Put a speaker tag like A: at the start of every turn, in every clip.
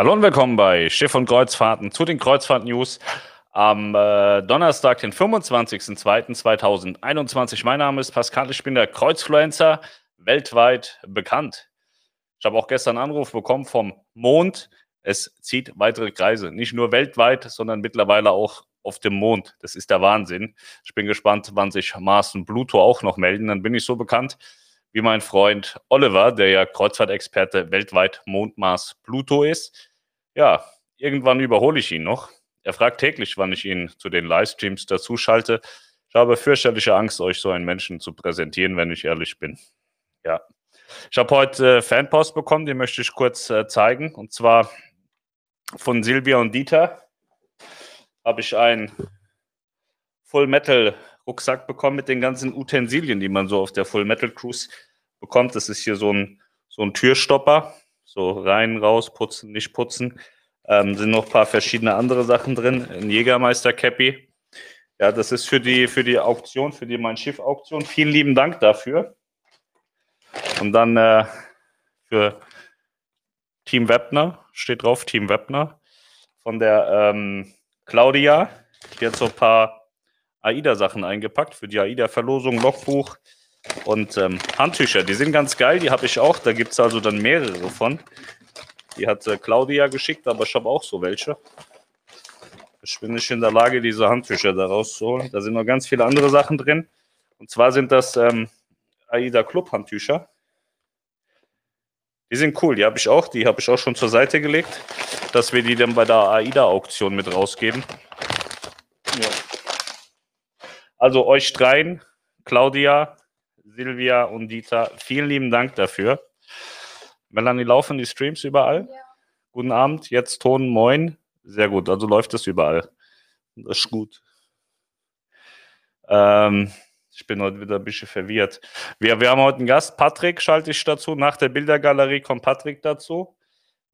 A: Hallo und willkommen bei Schiff und Kreuzfahrten zu den Kreuzfahrt-News am äh, Donnerstag, den 25.02.2021. Mein Name ist Pascal, ich bin der Kreuzfluencer, weltweit bekannt. Ich habe auch gestern einen Anruf bekommen vom Mond. Es zieht weitere Kreise, nicht nur weltweit, sondern mittlerweile auch auf dem Mond. Das ist der Wahnsinn. Ich bin gespannt, wann sich Mars und Pluto auch noch melden. Dann bin ich so bekannt wie mein Freund Oliver, der ja Kreuzfahrtexperte weltweit Mond, Mars, Pluto ist. Ja, irgendwann überhole ich ihn noch. Er fragt täglich, wann ich ihn zu den Livestreams dazu schalte. Ich habe fürchterliche Angst, euch so einen Menschen zu präsentieren, wenn ich ehrlich bin. Ja. Ich habe heute äh, Fanpost bekommen, die möchte ich kurz äh, zeigen. Und zwar von Silvia und Dieter habe ich einen Full Metal Rucksack bekommen mit den ganzen Utensilien, die man so auf der Full Metal Cruise bekommt. Das ist hier so ein, so ein Türstopper so rein, raus, putzen, nicht putzen. Ähm, sind noch ein paar verschiedene andere Sachen drin. Ein Jägermeister Cappy. Ja, das ist für die, für die Auktion, für die Mein Schiff Auktion. Vielen lieben Dank dafür. Und dann äh, für Team Webner, steht drauf, Team Webner, von der ähm, Claudia. Die hat so ein paar AIDA-Sachen eingepackt für die AIDA-Verlosung, Logbuch, und ähm, Handtücher, die sind ganz geil, die habe ich auch. Da gibt es also dann mehrere von. Die hat äh, Claudia geschickt, aber ich habe auch so welche. Ich bin nicht in der Lage, diese Handtücher da rauszuholen. Da sind noch ganz viele andere Sachen drin. Und zwar sind das ähm, AIDA Club Handtücher. Die sind cool, die habe ich auch. Die habe ich auch schon zur Seite gelegt, dass wir die dann bei der AIDA-Auktion mit rausgeben. Ja. Also euch dreien, Claudia, Silvia und Dieter, vielen lieben Dank dafür. Melanie, laufen die Streams überall? Ja. Guten Abend, jetzt Ton, moin. Sehr gut, also läuft es überall. Das ist gut. Ähm, ich bin heute wieder ein bisschen verwirrt. Wir, wir haben heute einen Gast, Patrick schalte ich dazu. Nach der Bildergalerie kommt Patrick dazu.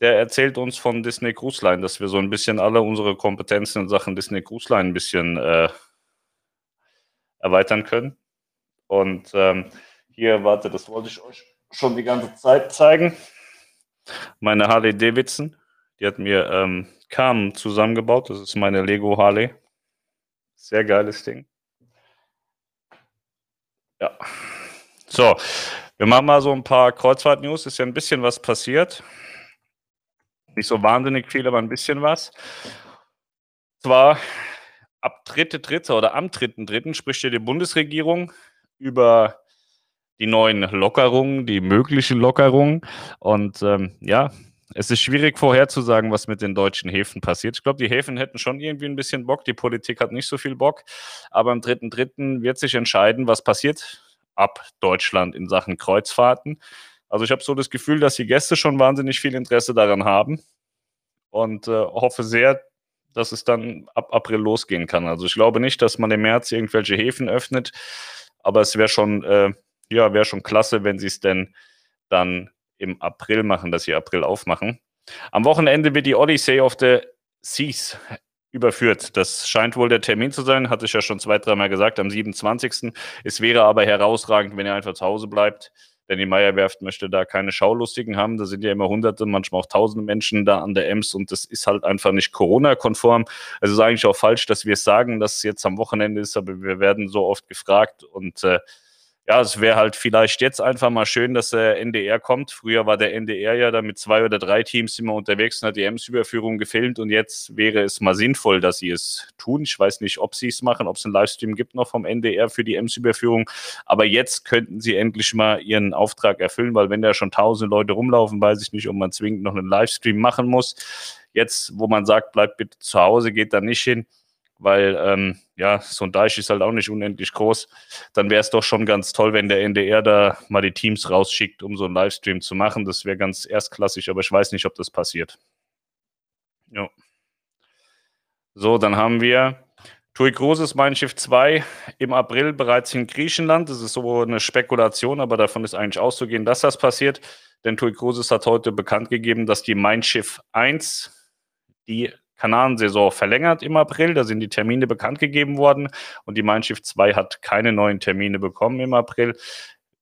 A: Der erzählt uns von Disney Cruise Line, dass wir so ein bisschen alle unsere Kompetenzen in Sachen Disney Cruise Line ein bisschen äh, erweitern können. Und ähm, hier, warte, das wollte ich euch schon die ganze Zeit zeigen. Meine Harley Davidson, die hat mir ähm, Carmen zusammengebaut. Das ist meine Lego Harley. Sehr geiles Ding. Ja. So, wir machen mal so ein paar Kreuzfahrt-News. Ist ja ein bisschen was passiert. Nicht so wahnsinnig viel, aber ein bisschen was. Zwar ab dritte, dritte oder am dritten, dritten spricht ja die Bundesregierung über die neuen Lockerungen, die möglichen Lockerungen. Und ähm, ja, es ist schwierig vorherzusagen, was mit den deutschen Häfen passiert. Ich glaube, die Häfen hätten schon irgendwie ein bisschen Bock. Die Politik hat nicht so viel Bock. Aber am 3.3. wird sich entscheiden, was passiert ab Deutschland in Sachen Kreuzfahrten. Also ich habe so das Gefühl, dass die Gäste schon wahnsinnig viel Interesse daran haben und äh, hoffe sehr, dass es dann ab April losgehen kann. Also ich glaube nicht, dass man im März irgendwelche Häfen öffnet, aber es wäre schon, äh, ja, wäre schon klasse, wenn sie es denn dann im April machen, dass sie April aufmachen. Am Wochenende wird die Odyssey of the Seas überführt. Das scheint wohl der Termin zu sein, hatte ich ja schon zwei, dreimal gesagt, am 27. Es wäre aber herausragend, wenn er einfach zu Hause bleibt. Denn die Meierwerft möchte da keine Schaulustigen haben. Da sind ja immer hunderte, manchmal auch tausende Menschen da an der Ems und das ist halt einfach nicht Corona-konform. Also ist eigentlich auch falsch, dass wir es sagen, dass es jetzt am Wochenende ist, aber wir werden so oft gefragt und äh, ja, es wäre halt vielleicht jetzt einfach mal schön, dass der NDR kommt. Früher war der NDR ja da mit zwei oder drei Teams immer unterwegs und hat die Ems-Überführung gefilmt und jetzt wäre es mal sinnvoll, dass sie es tun. Ich weiß nicht, ob sie es machen, ob es einen Livestream gibt noch vom NDR für die Ems-Überführung, aber jetzt könnten sie endlich mal ihren Auftrag erfüllen, weil wenn da schon tausend Leute rumlaufen, weiß ich nicht, ob man zwingend noch einen Livestream machen muss. Jetzt, wo man sagt, bleibt bitte zu Hause, geht da nicht hin weil ähm, ja, so ein Deich ist halt auch nicht unendlich groß. Dann wäre es doch schon ganz toll, wenn der NDR da mal die Teams rausschickt, um so einen Livestream zu machen. Das wäre ganz erstklassig, aber ich weiß nicht, ob das passiert. Ja. So, dann haben wir TUI Cruises Mein Schiff 2 im April bereits in Griechenland. Das ist so eine Spekulation, aber davon ist eigentlich auszugehen, dass das passiert. Denn TUI Cruises hat heute bekannt gegeben, dass die Mein Schiff 1, die Kanaren-Saison verlängert im April. Da sind die Termine bekannt gegeben worden und die Mein Schiff 2 hat keine neuen Termine bekommen im April.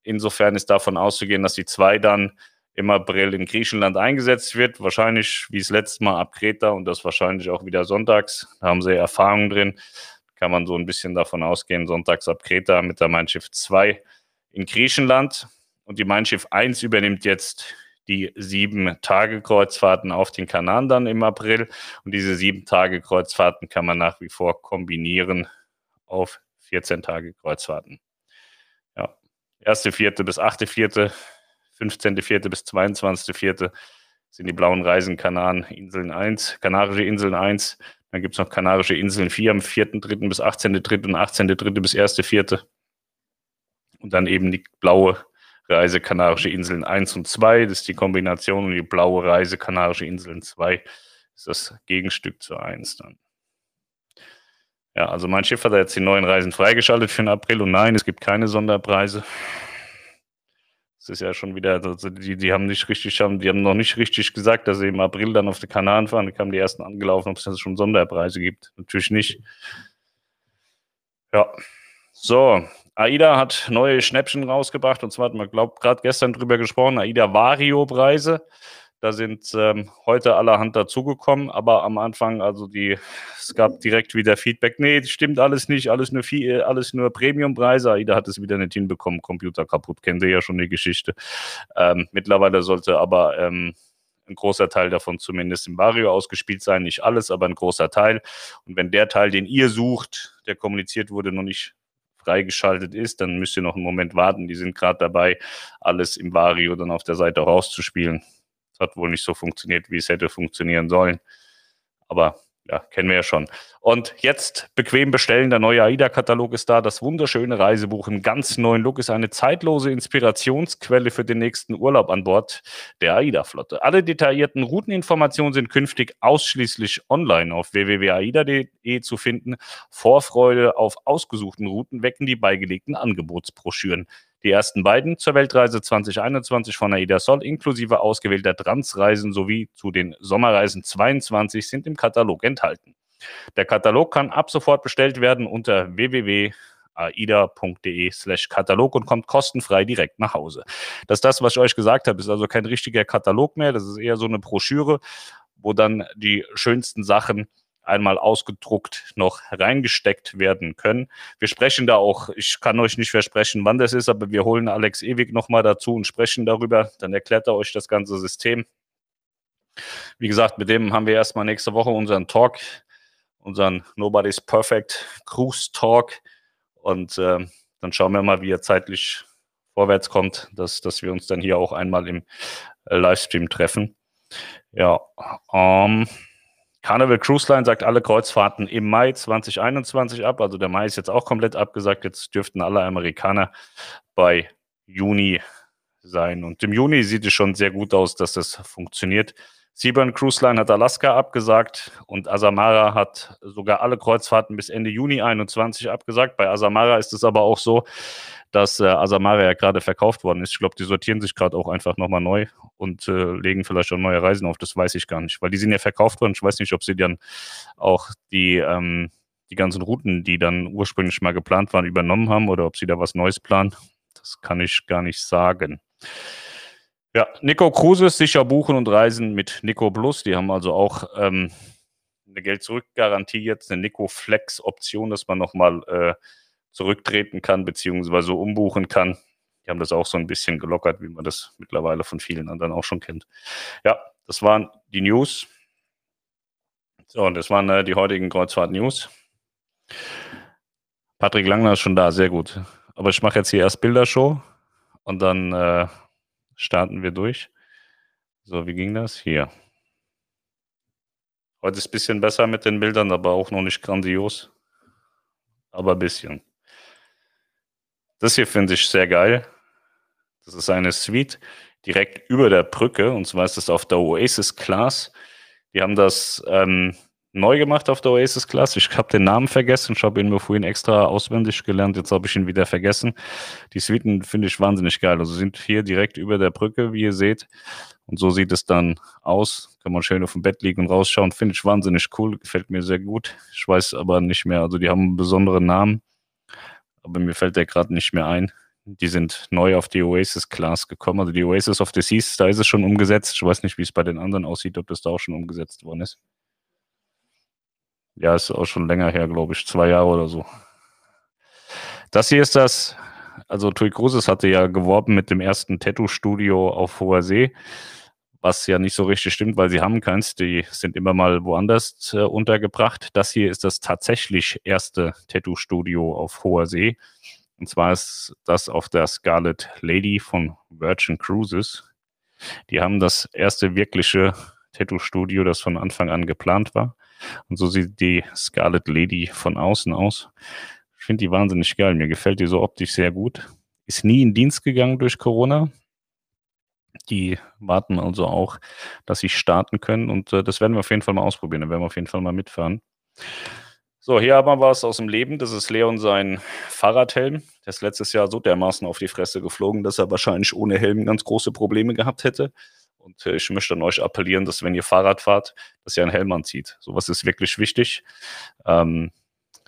A: Insofern ist davon auszugehen, dass die 2 dann im April in Griechenland eingesetzt wird. Wahrscheinlich wie das letzte Mal ab Kreta und das wahrscheinlich auch wieder sonntags. Da haben sie Erfahrung drin. Kann man so ein bisschen davon ausgehen, sonntags ab Kreta mit der Mein Schiff 2 in Griechenland. Und die Mein Schiff 1 übernimmt jetzt die sieben Tage Kreuzfahrten auf den Kanaren dann im April. Und diese sieben Tage Kreuzfahrten kann man nach wie vor kombinieren auf 14 Tage Kreuzfahrten. Ja, erste Vierte bis achte Vierte 15.04. bis 22.04. sind die blauen Reisen Kanaren Inseln 1, Kanarische Inseln 1. Dann gibt es noch Kanarische Inseln 4 am 4.3. bis 18.3. und 18.3. bis 1.4. Und dann eben die blaue Reise Kanarische Inseln 1 und 2. Das ist die Kombination und die blaue Reise Kanarische Inseln 2 ist das Gegenstück zu 1 dann. Ja, also mein Schiff hat jetzt die neuen Reisen freigeschaltet für den April und nein, es gibt keine Sonderpreise. Das ist ja schon wieder, also die, die haben nicht richtig, haben, die haben noch nicht richtig gesagt, dass sie im April dann auf die Kanaren fahren. Da kamen die ersten angelaufen, ob es jetzt schon Sonderpreise gibt. Natürlich nicht. Ja. So, AIDA hat neue Schnäppchen rausgebracht und zwar hat man, glaube gerade gestern drüber gesprochen, AIDA Vario-Preise. Da sind ähm, heute allerhand dazugekommen, aber am Anfang, also die, es gab direkt wieder Feedback. Nee, stimmt alles nicht, alles nur, viel, alles nur Premiumpreise. AIDA hat es wieder nicht hinbekommen, Computer kaputt, kennt ihr ja schon die Geschichte. Ähm, mittlerweile sollte aber ähm, ein großer Teil davon zumindest im Vario ausgespielt sein. Nicht alles, aber ein großer Teil. Und wenn der Teil, den ihr sucht, der kommuniziert wurde, noch nicht freigeschaltet ist, dann müsst ihr noch einen Moment warten. Die sind gerade dabei, alles im Vario dann auf der Seite rauszuspielen. Es hat wohl nicht so funktioniert, wie es hätte funktionieren sollen. Aber ja, kennen wir ja schon. Und jetzt bequem bestellen. Der neue AIDA-Katalog ist da. Das wunderschöne Reisebuch im ganz neuen Look ist eine zeitlose Inspirationsquelle für den nächsten Urlaub an Bord der AIDA-Flotte. Alle detaillierten Routeninformationen sind künftig ausschließlich online auf www.aida.de zu finden. Vorfreude auf ausgesuchten Routen wecken die beigelegten Angebotsbroschüren. Die ersten beiden zur Weltreise 2021 von AIDA Sol inklusive ausgewählter Transreisen sowie zu den Sommerreisen 22 sind im Katalog enthalten. Der Katalog kann ab sofort bestellt werden unter www.aida.de slash Katalog und kommt kostenfrei direkt nach Hause. Das ist das, was ich euch gesagt habe, ist also kein richtiger Katalog mehr, das ist eher so eine Broschüre, wo dann die schönsten Sachen einmal ausgedruckt noch reingesteckt werden können. Wir sprechen da auch, ich kann euch nicht versprechen, wann das ist, aber wir holen Alex Ewig nochmal dazu und sprechen darüber. Dann erklärt er euch das ganze System. Wie gesagt, mit dem haben wir erstmal nächste Woche unseren Talk, unseren Nobody's Perfect Cruise Talk. Und äh, dann schauen wir mal, wie er zeitlich vorwärts kommt, dass, dass wir uns dann hier auch einmal im äh, Livestream treffen. Ja, ähm, Carnival Cruise Line sagt alle Kreuzfahrten im Mai 2021 ab. Also der Mai ist jetzt auch komplett abgesagt. Jetzt dürften alle Amerikaner bei Juni sein. Und im Juni sieht es schon sehr gut aus, dass das funktioniert. Seaburn Cruise Line hat Alaska abgesagt und Asamara hat sogar alle Kreuzfahrten bis Ende Juni 21 abgesagt. Bei Asamara ist es aber auch so, dass äh, Asamara ja gerade verkauft worden ist. Ich glaube, die sortieren sich gerade auch einfach nochmal neu und äh, legen vielleicht schon neue Reisen auf. Das weiß ich gar nicht, weil die sind ja verkauft worden. Ich weiß nicht, ob sie dann auch die, ähm, die ganzen Routen, die dann ursprünglich mal geplant waren, übernommen haben oder ob sie da was Neues planen. Das kann ich gar nicht sagen. Ja, Nico Cruises sicher buchen und reisen mit Nico Plus. Die haben also auch ähm, eine Geld-Zurück-Garantie jetzt, eine Nico Flex-Option, dass man nochmal äh, zurücktreten kann, beziehungsweise umbuchen kann. Die haben das auch so ein bisschen gelockert, wie man das mittlerweile von vielen anderen auch schon kennt. Ja, das waren die News. So, und das waren äh, die heutigen Kreuzfahrt-News. Patrick Langner ist schon da, sehr gut. Aber ich mache jetzt hier erst Bildershow und dann äh, starten wir durch. So, wie ging das? Hier. Heute ist ein bisschen besser mit den Bildern, aber auch noch nicht grandios. Aber ein bisschen. Das hier finde ich sehr geil. Das ist eine Suite direkt über der Brücke und zwar ist das auf der Oasis Class. Die haben das ähm, neu gemacht auf der Oasis Class. Ich habe den Namen vergessen. Ich habe ihn mir vorhin extra auswendig gelernt. Jetzt habe ich ihn wieder vergessen. Die Suiten finde ich wahnsinnig geil. Also sind hier direkt über der Brücke, wie ihr seht. Und so sieht es dann aus. Kann man schön auf dem Bett liegen und rausschauen. Finde ich wahnsinnig cool. Gefällt mir sehr gut. Ich weiß aber nicht mehr. Also die haben einen besonderen Namen aber mir fällt der gerade nicht mehr ein. die sind neu auf die Oasis-Class gekommen. Also die Oasis of the Seas, da ist es schon umgesetzt. Ich weiß nicht, wie es bei den anderen aussieht, ob das da auch schon umgesetzt worden ist. Ja, ist auch schon länger her, glaube ich, zwei Jahre oder so. Das hier ist das, also Tui Cruises hatte ja geworben mit dem ersten Tattoo-Studio auf hoher See, was ja nicht so richtig stimmt, weil sie haben keins, die sind immer mal woanders äh, untergebracht. Das hier ist das tatsächlich erste Tattoo-Studio auf hoher See. Und zwar ist das auf der Scarlet Lady von Virgin Cruises. Die haben das erste wirkliche Tattoo-Studio, das von Anfang an geplant war. Und so sieht die Scarlet Lady von außen aus. Ich finde die wahnsinnig geil. Mir gefällt die so optisch sehr gut. Ist nie in Dienst gegangen durch Corona. Die warten also auch, dass sie starten können. Und äh, das werden wir auf jeden Fall mal ausprobieren. Da werden wir auf jeden Fall mal mitfahren. So, hier haben wir was aus dem Leben. Das ist Leon sein Fahrradhelm. Der ist letztes Jahr so dermaßen auf die Fresse geflogen, dass er wahrscheinlich ohne Helm ganz große Probleme gehabt hätte. Und äh, ich möchte an euch appellieren, dass wenn ihr Fahrrad fahrt, dass ihr einen Helm anzieht. Sowas ist wirklich wichtig. Ähm,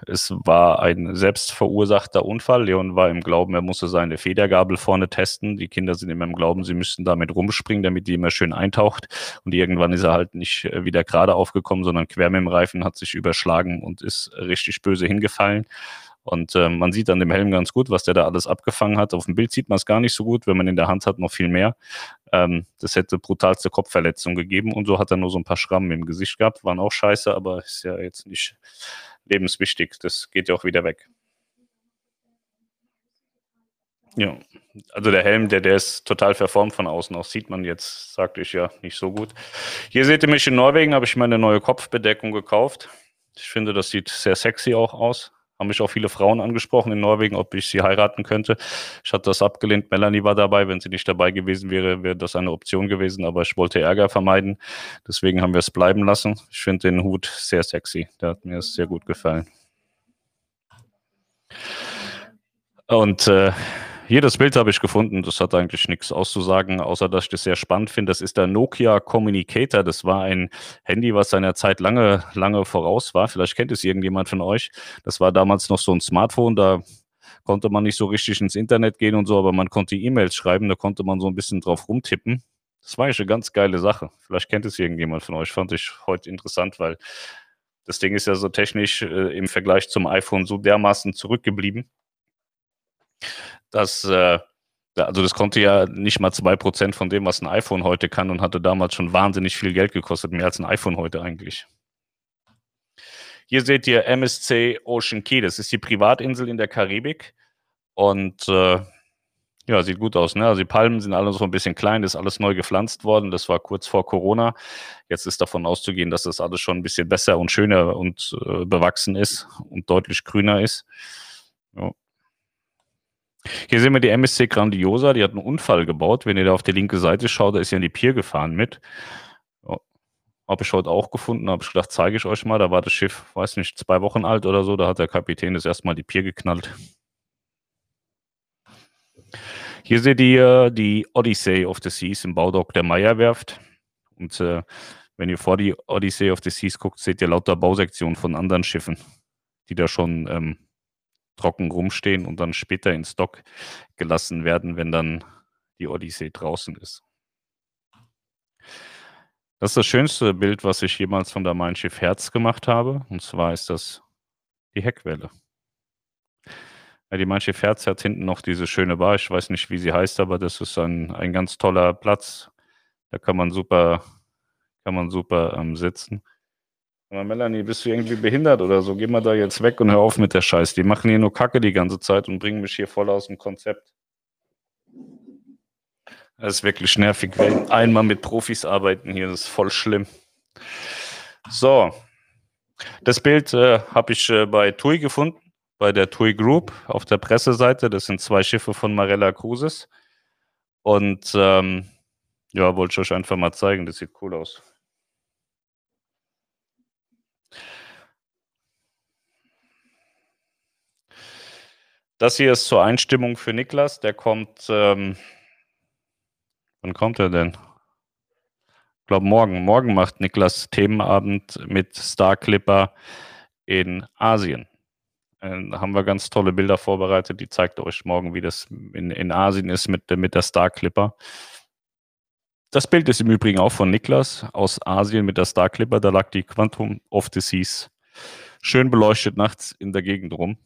A: es war ein selbstverursachter Unfall. Leon war im Glauben, er musste seine Federgabel vorne testen. Die Kinder sind immer im Glauben, sie müssten damit rumspringen, damit die immer schön eintaucht. Und irgendwann ist er halt nicht äh, wieder gerade aufgekommen, sondern quer mit dem Reifen, hat sich überschlagen und ist richtig böse hingefallen. Und äh, man sieht an dem Helm ganz gut, was der da alles abgefangen hat. Auf dem Bild sieht man es gar nicht so gut, wenn man in der Hand hat, noch viel mehr. Ähm, das hätte brutalste Kopfverletzung gegeben und so hat er nur so ein paar Schrammen im Gesicht gehabt. Waren auch scheiße, aber ist ja jetzt nicht lebenswichtig. Das geht ja auch wieder weg. Ja, also der Helm, der, der ist total verformt von außen. Auch sieht man jetzt, sagte ich ja, nicht so gut. Hier seht ihr mich in Norwegen, habe ich meine neue Kopfbedeckung gekauft. Ich finde, das sieht sehr sexy auch aus haben mich auch viele Frauen angesprochen in Norwegen, ob ich sie heiraten könnte. Ich hatte das abgelehnt. Melanie war dabei. Wenn sie nicht dabei gewesen wäre, wäre das eine Option gewesen. Aber ich wollte Ärger vermeiden. Deswegen haben wir es bleiben lassen. Ich finde den Hut sehr sexy. Der hat mir sehr gut gefallen. Und äh, hier das Bild habe ich gefunden. Das hat eigentlich nichts auszusagen, außer dass ich das sehr spannend finde. Das ist der Nokia Communicator. Das war ein Handy, was seiner Zeit lange, lange voraus war. Vielleicht kennt es irgendjemand von euch. Das war damals noch so ein Smartphone. Da konnte man nicht so richtig ins Internet gehen und so, aber man konnte E-Mails schreiben. Da konnte man so ein bisschen drauf rumtippen. Das war eigentlich eine ganz geile Sache. Vielleicht kennt es irgendjemand von euch. Fand ich heute interessant, weil das Ding ist ja so technisch äh, im Vergleich zum iPhone so dermaßen zurückgeblieben dass äh, also das konnte ja nicht mal zwei Prozent von dem, was ein iPhone heute kann und hatte damals schon wahnsinnig viel Geld gekostet, mehr als ein iPhone heute eigentlich. Hier seht ihr MSC Ocean Key, das ist die Privatinsel in der Karibik und äh, ja, sieht gut aus. Ne? Also die Palmen sind alle so ein bisschen klein, das ist alles neu gepflanzt worden. Das war kurz vor Corona. Jetzt ist davon auszugehen, dass das alles schon ein bisschen besser und schöner und äh, bewachsen ist und deutlich grüner ist. Ja. Hier sehen wir die MSC Grandiosa, die hat einen Unfall gebaut. Wenn ihr da auf die linke Seite schaut, da ist ja in die Pier gefahren mit. Habe ich heute auch gefunden, habe ich gedacht, zeige ich euch mal. Da war das Schiff, weiß nicht, zwei Wochen alt oder so. Da hat der Kapitän das erstmal die Pier geknallt. Hier seht ihr die Odyssey of the Seas im Baudock der Meierwerft. Und äh, wenn ihr vor die Odyssey of the Seas guckt, seht ihr lauter Bausektionen von anderen Schiffen, die da schon ähm, trocken rumstehen und dann später in Stock gelassen werden, wenn dann die Odyssee draußen ist. Das ist das schönste Bild, was ich jemals von der Mein Schiff Herz gemacht habe. Und zwar ist das die Heckwelle. Ja, die Mein Schiff Herz hat hinten noch diese schöne Bar. Ich weiß nicht, wie sie heißt, aber das ist ein, ein ganz toller Platz. Da kann man super, kann man super ähm, sitzen. Melanie, bist du irgendwie behindert oder so? Geh mal da jetzt weg und hör auf mit der Scheiß. Die machen hier nur Kacke die ganze Zeit und bringen mich hier voll aus dem Konzept. Das ist wirklich nervig. Wenn einmal mit Profis arbeiten hier, das ist voll schlimm. So, das Bild äh, habe ich äh, bei TUI gefunden, bei der TUI Group auf der Presseseite. Das sind zwei Schiffe von Marella Cruises. Und ähm, ja, wollte ich euch einfach mal zeigen. Das sieht cool aus. Das hier ist zur Einstimmung für Niklas. Der kommt, ähm, wann kommt er denn? Ich glaube morgen. Morgen macht Niklas Themenabend mit Star Clipper in Asien. Äh, da haben wir ganz tolle Bilder vorbereitet. Die zeigt euch morgen, wie das in, in Asien ist mit, mit der Star Clipper. Das Bild ist im Übrigen auch von Niklas aus Asien mit der Star Clipper. Da lag die Quantum of Seas schön beleuchtet nachts in der Gegend rum.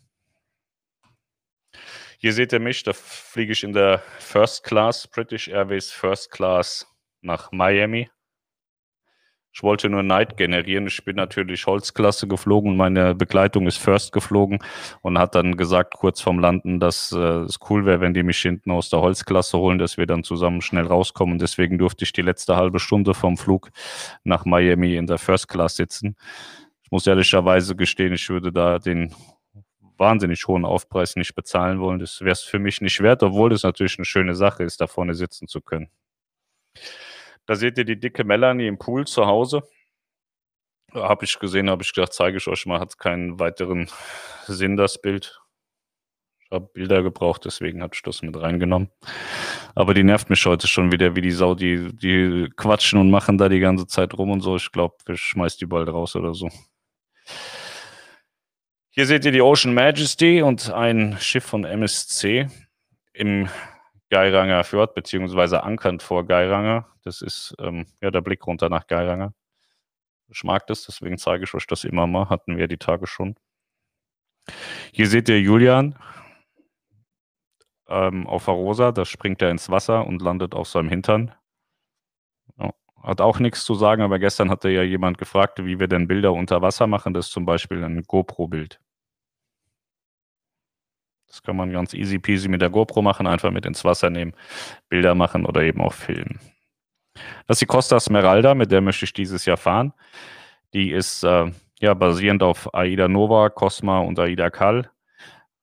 A: Hier seht ihr mich, da fliege ich in der First Class, British Airways First Class nach Miami. Ich wollte nur Neid generieren. Ich bin natürlich Holzklasse geflogen und meine Begleitung ist First geflogen und hat dann gesagt, kurz vorm Landen, dass äh, es cool wäre, wenn die mich hinten aus der Holzklasse holen, dass wir dann zusammen schnell rauskommen. Deswegen durfte ich die letzte halbe Stunde vom Flug nach Miami in der First Class sitzen. Ich muss ehrlicherweise gestehen, ich würde da den wahnsinnig hohen Aufpreis nicht bezahlen wollen. Das wäre es für mich nicht wert, obwohl es natürlich eine schöne Sache ist, da vorne sitzen zu können. Da seht ihr die dicke Melanie im Pool zu Hause. Habe ich gesehen, habe ich gedacht, zeige ich euch mal, hat keinen weiteren Sinn, das Bild. Ich habe Bilder gebraucht, deswegen habe ich das mit reingenommen. Aber die nervt mich heute schon wieder wie die Sau. Die, die quatschen und machen da die ganze Zeit rum und so. Ich glaube, ich schmeiß die bald raus oder so. Hier seht ihr die Ocean Majesty und ein Schiff von MSC im Geiranger Fjord, beziehungsweise ankernd vor Geiranger. Das ist ähm, ja der Blick runter nach Geiranger. Ich mag das, deswegen zeige ich euch das immer mal. Hatten wir die Tage schon. Hier seht ihr Julian ähm, auf Arosa. Da springt er ins Wasser und landet auf seinem Hintern. Hat auch nichts zu sagen, aber gestern hatte ja jemand gefragt, wie wir denn Bilder unter Wasser machen. Das ist zum Beispiel ein GoPro-Bild. Das kann man ganz easy peasy mit der GoPro machen, einfach mit ins Wasser nehmen, Bilder machen oder eben auch filmen. Das ist die Costa Smeralda, mit der möchte ich dieses Jahr fahren. Die ist äh, ja basierend auf Aida Nova, Cosma und Aida Cal.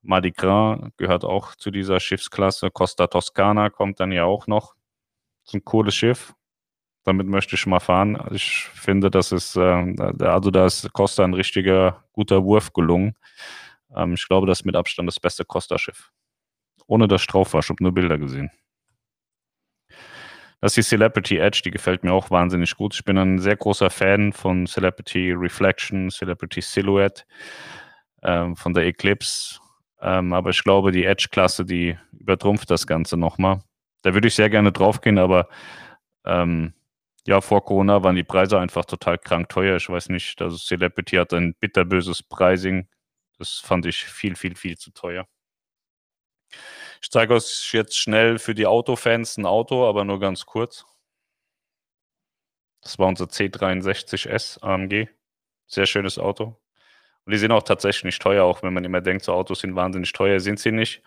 A: Mardi Gras gehört auch zu dieser Schiffsklasse. Costa Toscana kommt dann ja auch noch. Das ist ein cooles Schiff. Damit möchte ich mal fahren. Ich finde, das ist, äh, also da ist Costa ein richtiger guter Wurf gelungen. Ähm, ich glaube, das ist mit Abstand das beste Costa-Schiff. Ohne dass ich drauf war, ich habe nur Bilder gesehen. Das ist die Celebrity Edge, die gefällt mir auch wahnsinnig gut. Ich bin ein sehr großer Fan von Celebrity Reflection, Celebrity Silhouette, ähm, von der Eclipse. Ähm, aber ich glaube, die Edge-Klasse, die übertrumpft das Ganze nochmal. Da würde ich sehr gerne draufgehen, aber ähm, ja, vor Corona waren die Preise einfach total krank teuer. Ich weiß nicht, also Celebrity hat ein bitterböses Pricing. Das fand ich viel, viel, viel zu teuer. Ich zeige euch jetzt schnell für die Autofans ein Auto, aber nur ganz kurz. Das war unser C63S AMG. Sehr schönes Auto. Und die sind auch tatsächlich nicht teuer, auch wenn man immer denkt, so Autos sind wahnsinnig teuer, sind sie nicht.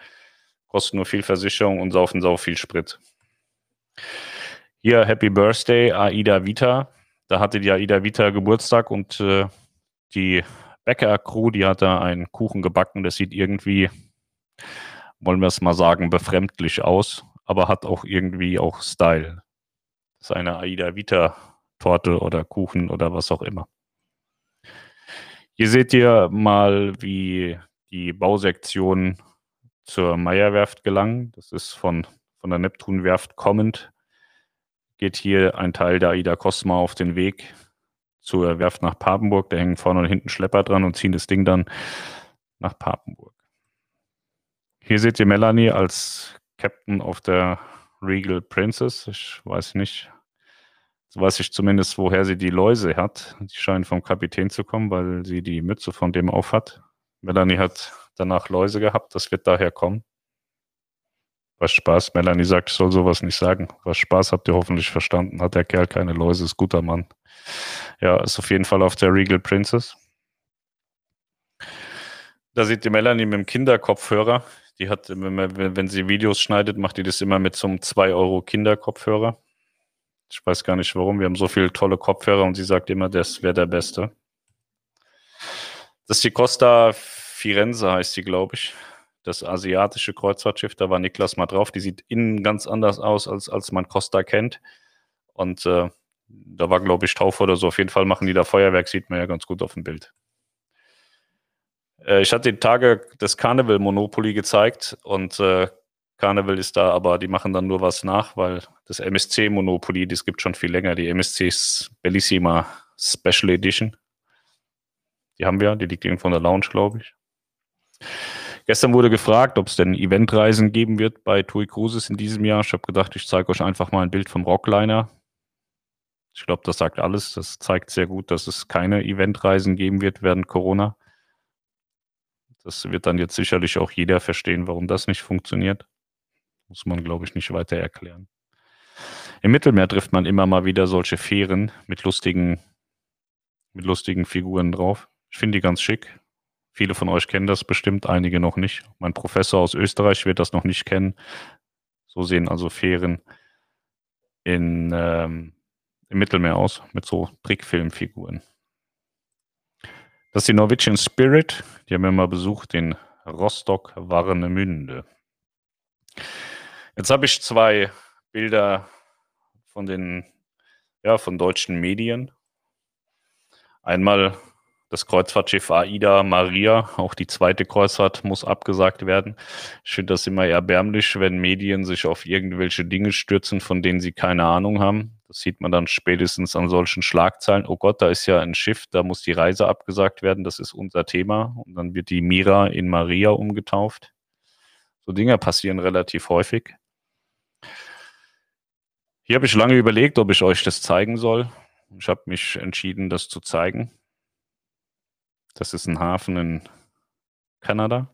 A: Kosten nur viel Versicherung und saufen sau viel Sprit. Hier Happy Birthday, Aida Vita. Da hatte die Aida Vita Geburtstag und äh, die Bäcker-Crew, die hat da einen Kuchen gebacken, das sieht irgendwie, wollen wir es mal sagen, befremdlich aus, aber hat auch irgendwie auch Style. Das ist eine Aida Vita Torte oder Kuchen oder was auch immer. Hier seht ihr mal, wie die Bausektion zur Meierwerft gelangen. Das ist von, von der Neptunwerft kommend. Geht hier ein Teil der Aida Cosma auf den Weg zur Werft nach Papenburg. Da hängen vorne und hinten Schlepper dran und ziehen das Ding dann nach Papenburg. Hier seht ihr Melanie als Captain auf der Regal Princess. Ich weiß nicht, so weiß ich zumindest, woher sie die Läuse hat. Die scheinen vom Kapitän zu kommen, weil sie die Mütze von dem auf hat. Melanie hat danach Läuse gehabt, das wird daher kommen. Was Spaß. Melanie sagt, ich soll sowas nicht sagen. Was Spaß habt ihr hoffentlich verstanden. Hat der Kerl keine Läuse, ist guter Mann. Ja, ist auf jeden Fall auf der Regal Princess. Da sieht die Melanie mit dem Kinderkopfhörer. Die hat, wenn, sie Videos schneidet, macht die das immer mit so einem 2 Euro Kinderkopfhörer. Ich weiß gar nicht warum. Wir haben so viele tolle Kopfhörer und sie sagt immer, das wäre der beste. Das ist die Costa Firenze, heißt sie, glaube ich das asiatische Kreuzfahrtschiff, da war Niklas mal drauf. Die sieht innen ganz anders aus, als, als man Costa kennt. Und äh, da war, glaube ich, Taufe oder so. Auf jeden Fall machen die da Feuerwerk, sieht man ja ganz gut auf dem Bild. Äh, ich hatte die Tage das Carnival Monopoly gezeigt und äh, Carnival ist da, aber die machen dann nur was nach, weil das MSC Monopoly, das gibt schon viel länger. Die MSC Bellissima Special Edition. Die haben wir, die liegt irgendwo in der Lounge, glaube ich. Gestern wurde gefragt, ob es denn Eventreisen geben wird bei TUI Cruises in diesem Jahr. Ich habe gedacht, ich zeige euch einfach mal ein Bild vom Rockliner. Ich glaube, das sagt alles. Das zeigt sehr gut, dass es keine Eventreisen geben wird während Corona. Das wird dann jetzt sicherlich auch jeder verstehen, warum das nicht funktioniert. Muss man, glaube ich, nicht weiter erklären. Im Mittelmeer trifft man immer mal wieder solche Fähren mit lustigen, mit lustigen Figuren drauf. Ich finde die ganz schick. Viele von euch kennen das bestimmt, einige noch nicht. Mein Professor aus Österreich wird das noch nicht kennen. So sehen also Fähren in, ähm, im Mittelmeer aus mit so Trickfilmfiguren. Das ist die Norwegian Spirit. Die haben wir mal besucht in Rostock Warnemünde. Jetzt habe ich zwei Bilder von den ja, von deutschen Medien. Einmal das Kreuzfahrtschiff AIDA Maria, auch die zweite Kreuzfahrt muss abgesagt werden. Ich finde das immer erbärmlich, wenn Medien sich auf irgendwelche Dinge stürzen, von denen sie keine Ahnung haben. Das sieht man dann spätestens an solchen Schlagzeilen. Oh Gott, da ist ja ein Schiff, da muss die Reise abgesagt werden, das ist unser Thema. Und dann wird die Mira in Maria umgetauft. So Dinge passieren relativ häufig. Hier habe ich lange überlegt, ob ich euch das zeigen soll. Ich habe mich entschieden, das zu zeigen. Das ist ein Hafen in Kanada.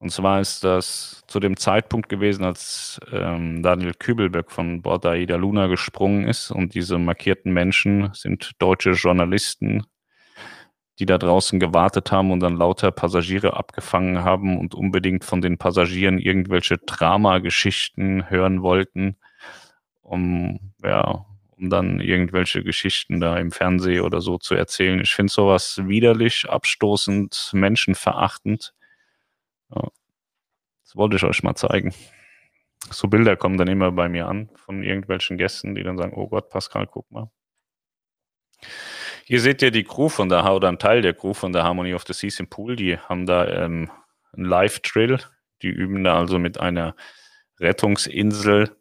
A: Und zwar ist das zu dem Zeitpunkt gewesen, als ähm, Daniel Kübelberg von Bord Aida Luna gesprungen ist. Und diese markierten Menschen sind deutsche Journalisten, die da draußen gewartet haben und dann lauter Passagiere abgefangen haben und unbedingt von den Passagieren irgendwelche Dramageschichten hören wollten, um ja, um dann irgendwelche Geschichten da im Fernsehen oder so zu erzählen. Ich finde sowas widerlich, abstoßend, menschenverachtend. Ja. Das wollte ich euch mal zeigen. So Bilder kommen dann immer bei mir an von irgendwelchen Gästen, die dann sagen, oh Gott, Pascal, guck mal. Hier seht ihr die Crew von der, oder einen Teil der Crew von der Harmony of the Seas im Pool. Die haben da ähm, einen Live-Drill. Die üben da also mit einer Rettungsinsel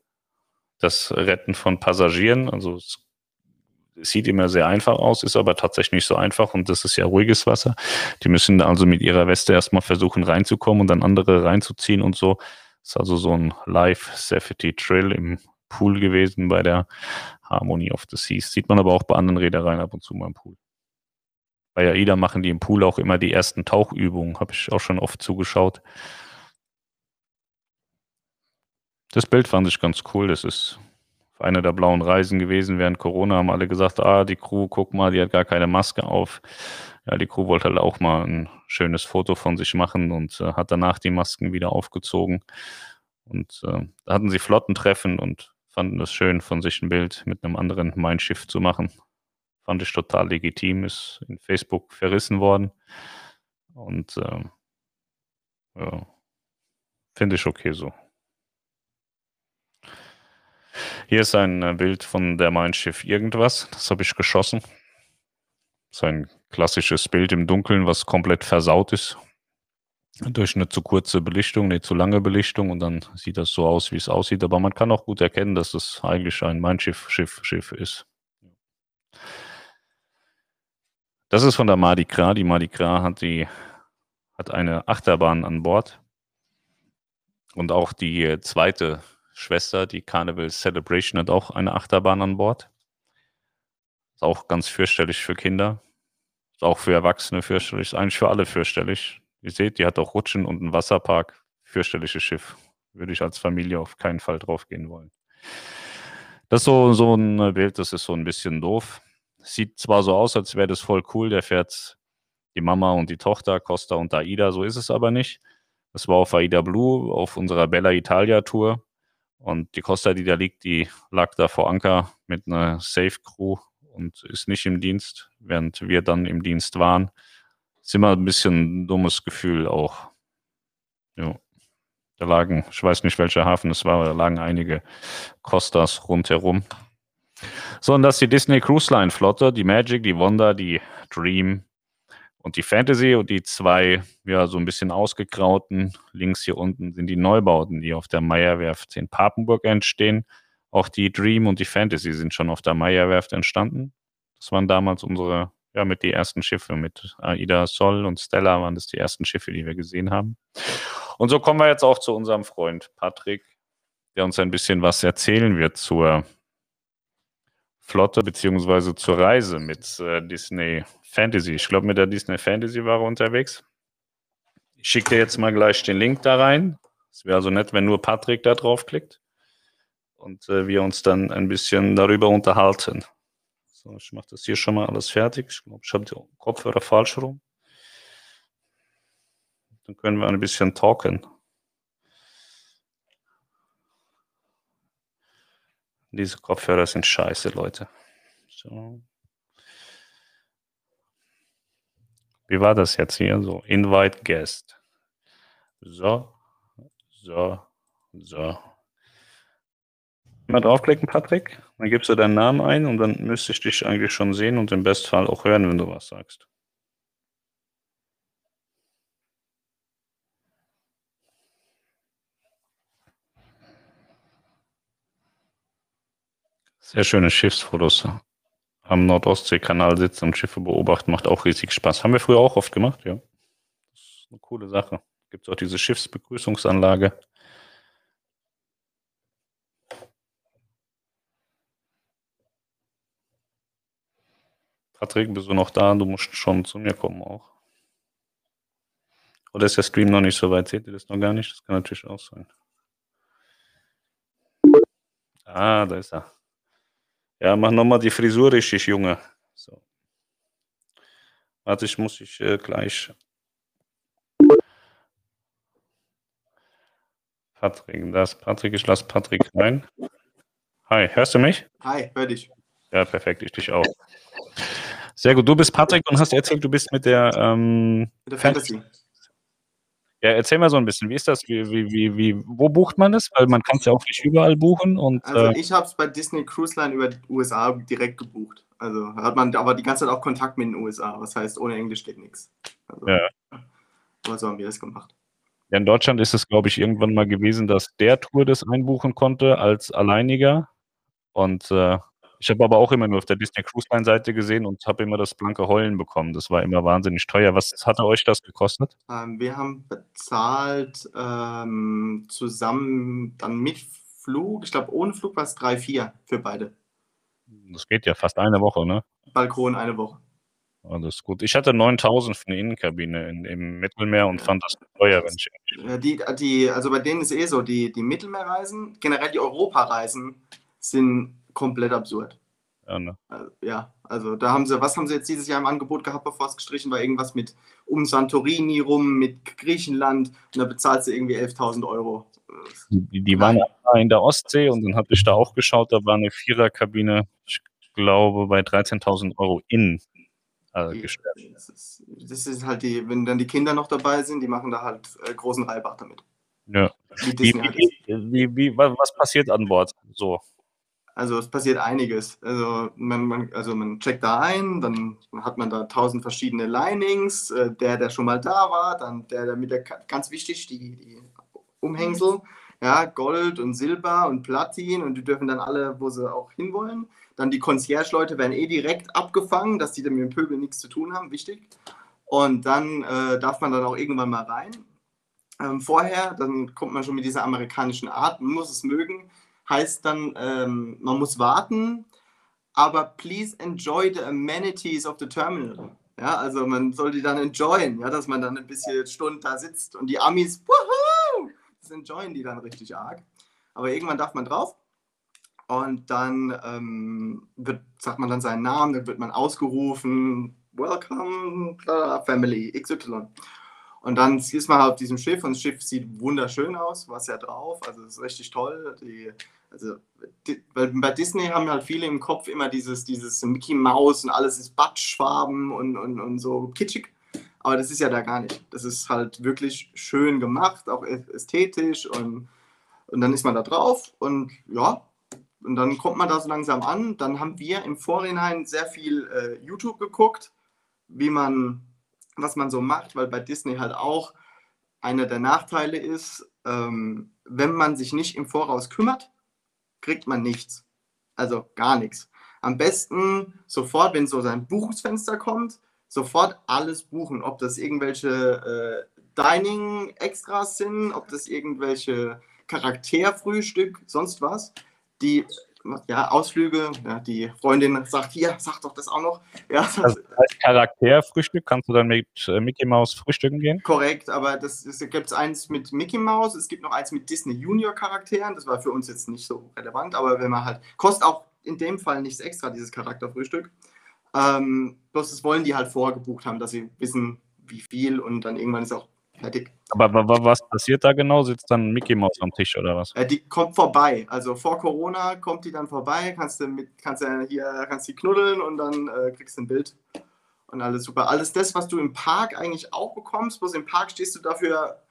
A: das Retten von Passagieren. Also es sieht immer sehr einfach aus, ist aber tatsächlich nicht so einfach und das ist ja ruhiges Wasser. Die müssen also mit ihrer Weste erstmal versuchen reinzukommen und dann andere reinzuziehen und so. Das ist also so ein Live-Safety-Trill im Pool gewesen bei der Harmony of the Seas. Sieht man aber auch bei anderen Reedereien ab und zu mal im Pool. Bei AIDA machen die im Pool auch immer die ersten Tauchübungen, habe ich auch schon oft zugeschaut. Das Bild fand ich ganz cool. Das ist eine der blauen Reisen gewesen während Corona. Haben alle gesagt, ah, die Crew, guck mal, die hat gar keine Maske auf. Ja, die Crew wollte halt auch mal ein schönes Foto von sich machen und äh, hat danach die Masken wieder aufgezogen. Und äh, da hatten sie Flottentreffen und fanden es schön, von sich ein Bild mit einem anderen Mein Schiff zu machen. Fand ich total legitim, ist in Facebook verrissen worden. Und äh, ja, finde ich okay so. Hier ist ein äh, Bild von der Mein Schiff irgendwas. Das habe ich geschossen. Das ist ein klassisches Bild im Dunkeln, was komplett versaut ist. Durch eine zu kurze Belichtung, eine zu lange Belichtung und dann sieht das so aus, wie es aussieht. Aber man kann auch gut erkennen, dass es eigentlich ein Mein Schiff, Schiff, Schiff ist. Das ist von der Mardi Gras. Die Mardi Gras hat, die, hat eine Achterbahn an Bord. Und auch die äh, zweite Schwester, die Carnival Celebration, hat auch eine Achterbahn an Bord. Ist auch ganz fürchterlich für Kinder. Ist auch für Erwachsene fürchterlich. Ist eigentlich für alle fürchterlich. Ihr seht, die hat auch Rutschen und einen Wasserpark. Fürchterliches Schiff. Würde ich als Familie auf keinen Fall draufgehen wollen. Das ist so, so ein Bild, das ist so ein bisschen doof. Sieht zwar so aus, als wäre das voll cool. Der fährt die Mama und die Tochter, Costa und Aida. So ist es aber nicht. Das war auf Aida Blue, auf unserer Bella Italia Tour. Und die Costa, die da liegt, die lag da vor Anker mit einer Safe Crew und ist nicht im Dienst, während wir dann im Dienst waren. Ist immer ein bisschen ein dummes Gefühl auch. Ja. Da lagen, ich weiß nicht, welcher Hafen es war, aber da lagen einige Costas rundherum. So, und das ist die Disney Cruise Line Flotte, die Magic, die Wonder, die Dream, und die Fantasy und die zwei, ja, so ein bisschen ausgegrauten, links hier unten sind die Neubauten, die auf der Meierwerft in Papenburg entstehen. Auch die Dream und die Fantasy sind schon auf der Meierwerft entstanden. Das waren damals unsere ja, mit die ersten Schiffe. Mit Aida, Sol und Stella waren das die ersten Schiffe, die wir gesehen haben. Und so kommen wir jetzt auch zu unserem Freund Patrick, der uns ein bisschen was erzählen wird zur Flotte beziehungsweise zur Reise mit äh, Disney Fantasy. Ich glaube, mit der Disney Fantasy war er unterwegs. Ich schicke dir jetzt mal gleich den Link da rein. Es wäre also nett, wenn nur Patrick da draufklickt und äh, wir uns dann ein bisschen darüber unterhalten. So, ich mache das hier schon mal alles fertig. Ich glaube, ich habe die Kopfhörer falsch rum. Dann können wir ein bisschen talken. Diese Kopfhörer sind scheiße, Leute. So. Wie war das jetzt hier? So, Invite Guest. So, so, so. Mal draufklicken, Patrick. Dann gibst du deinen Namen ein und dann müsste ich dich eigentlich schon sehen und im Bestfall auch hören, wenn du was sagst. Sehr schöne Schiffsfotos. Am Nordostseekanal sitzen und Schiffe beobachten, macht auch riesig Spaß. Haben wir früher auch oft gemacht, ja. Das ist eine coole Sache. Gibt es auch diese Schiffsbegrüßungsanlage. Patrick, bist du noch da? Du musst schon zu mir kommen auch. Oder ist der Stream noch nicht so weit? Seht ihr das noch gar nicht? Das kann natürlich auch sein. Ah, da ist er. Ja, mach nochmal die Frisur richtig, Junge. So. Warte, ich muss ich äh, gleich. Patrick, das Patrick, ich lasse Patrick rein. Hi, hörst du mich?
B: Hi, hör dich.
A: Ja, perfekt, ich dich auch. Sehr gut, du bist Patrick und hast erzählt, du bist mit der, ähm,
B: mit der Fantasy.
A: Ja, erzähl mal so ein bisschen, wie ist das? Wie, wie, wie, wie, wo bucht man das? Weil man kann es ja auch nicht überall buchen. Und,
B: also äh, ich habe es bei Disney Cruise Line über die USA direkt gebucht. Also hat man aber die ganze Zeit auch Kontakt mit den USA. Was heißt, ohne Englisch geht nichts. Also, ja. Aber so haben wir das gemacht.
A: Ja, in Deutschland ist es, glaube ich, irgendwann mal gewesen, dass der Tour das einbuchen konnte als Alleiniger. Und äh, ich habe aber auch immer nur auf der Disney Cruise Line Seite gesehen und habe immer das blanke Heulen bekommen. Das war immer wahnsinnig teuer. Was hatte euch das gekostet?
B: Ähm, wir haben bezahlt ähm, zusammen dann mit Flug, ich glaube ohne Flug war es 3,4 für beide.
A: Das geht ja fast eine Woche, ne?
B: Balkon eine Woche.
A: Alles gut. Ich hatte 9000 für eine Innenkabine in, im Mittelmeer und fand das teuer, wenn ich.
B: Die, die, also bei denen ist eh so, die, die Mittelmeerreisen, generell die Europareisen sind komplett absurd. Ja, ne? Also, ja, also da haben sie, was haben sie jetzt dieses Jahr im Angebot gehabt, bevor es gestrichen war? Irgendwas mit um Santorini rum, mit Griechenland und da bezahlt sie irgendwie 11.000 Euro.
A: Die, die waren in der Ostsee und dann habe ich da auch geschaut, da war eine Viererkabine, ich glaube, bei 13.000 Euro in
B: äh, gestellt. Das ist, das ist, halt die, wenn dann die Kinder noch dabei sind, die machen da halt äh, großen Reibach damit.
A: Ja. Wie, wie, wie, was passiert an Bord? So.
B: Also es passiert einiges. Also man, man, also man checkt da ein, dann hat man da tausend verschiedene Linings, äh, der, der schon mal da war, dann der, der mit der, ganz wichtig, die, die Umhängsel, ja, Gold und Silber und Platin und die dürfen dann alle, wo sie auch hinwollen. Dann die Concierge-Leute werden eh direkt abgefangen, dass die dann mit dem Pöbel nichts zu tun haben, wichtig. Und dann äh, darf man dann auch irgendwann mal rein. Ähm, vorher, dann kommt man schon mit dieser amerikanischen Art, man muss es mögen, heißt dann, ähm, man muss warten, aber please enjoy the amenities of the terminal. Ja, also man soll die dann enjoyen, ja, dass man dann ein bisschen Stunden da sitzt und die Amis, wuhu, das enjoyen die dann richtig arg. Aber irgendwann darf man drauf und dann ähm, wird, sagt man dann seinen Namen, dann wird man ausgerufen, Welcome, Family XY. Und dann ist man halt auf diesem Schiff und das Schiff sieht wunderschön aus, was ja drauf, also es ist richtig toll. Die, also, weil bei Disney haben halt viele im Kopf immer dieses, dieses Mickey Mouse und alles ist Batschfarben und, und, und so kitschig. Aber das ist ja da gar nicht. Das ist halt wirklich schön gemacht, auch ästhetisch und, und dann ist man da drauf und ja, und dann kommt man da so langsam an. Dann haben wir im Vorhinein sehr viel äh, YouTube geguckt, wie man was man so macht, weil bei Disney halt auch einer der Nachteile ist, ähm, wenn man sich nicht im Voraus kümmert, kriegt man nichts. Also gar nichts. Am besten sofort, wenn so sein Buchungsfenster kommt, sofort alles buchen. Ob das irgendwelche äh, Dining-Extras sind, ob das irgendwelche Charakterfrühstück, sonst was. Die ja, Ausflüge, ja, die Freundin sagt, hier, sag doch das auch noch. Ja,
A: also als Charakterfrühstück kannst du dann mit äh, Mickey Mouse frühstücken gehen?
B: Korrekt, aber das, das gibt es eins mit Mickey Mouse, es gibt noch eins mit Disney Junior Charakteren, das war für uns jetzt nicht so relevant, aber wenn man halt, kostet auch in dem Fall nichts extra, dieses Charakterfrühstück. Ähm, bloß das wollen die halt vorgebucht haben, dass sie wissen, wie viel und dann irgendwann ist auch fertig.
A: Aber, was passiert da genau? Sitzt dann Mickey Mouse am Tisch oder was?
B: Die kommt vorbei. Also vor Corona kommt die dann vorbei, kannst du mit, kannst du hier, kannst die knuddeln und dann äh, kriegst du ein Bild. Und alles super. Alles das, was du im Park eigentlich auch bekommst, bloß im Park stehst du dafür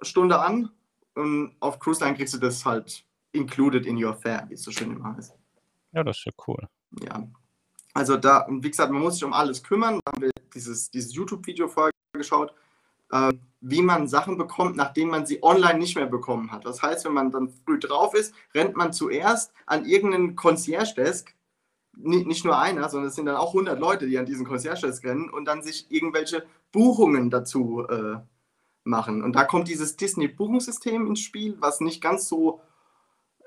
B: Stunde an und auf Cruise Line kriegst du das halt included in your fare, wie es so schön immer heißt.
A: Ja, das ist ja cool.
B: Ja. Also da, und wie gesagt, man muss sich um alles kümmern. Da haben wir dieses, dieses YouTube-Video vorher geschaut wie man Sachen bekommt, nachdem man sie online nicht mehr bekommen hat. Das heißt, wenn man dann früh drauf ist, rennt man zuerst an irgendeinen Concierge-Desk, nicht nur einer, sondern es sind dann auch 100 Leute, die an diesen Concierge-Desk rennen und dann sich irgendwelche Buchungen dazu äh, machen. Und da kommt dieses Disney-Buchungssystem ins Spiel, was nicht ganz so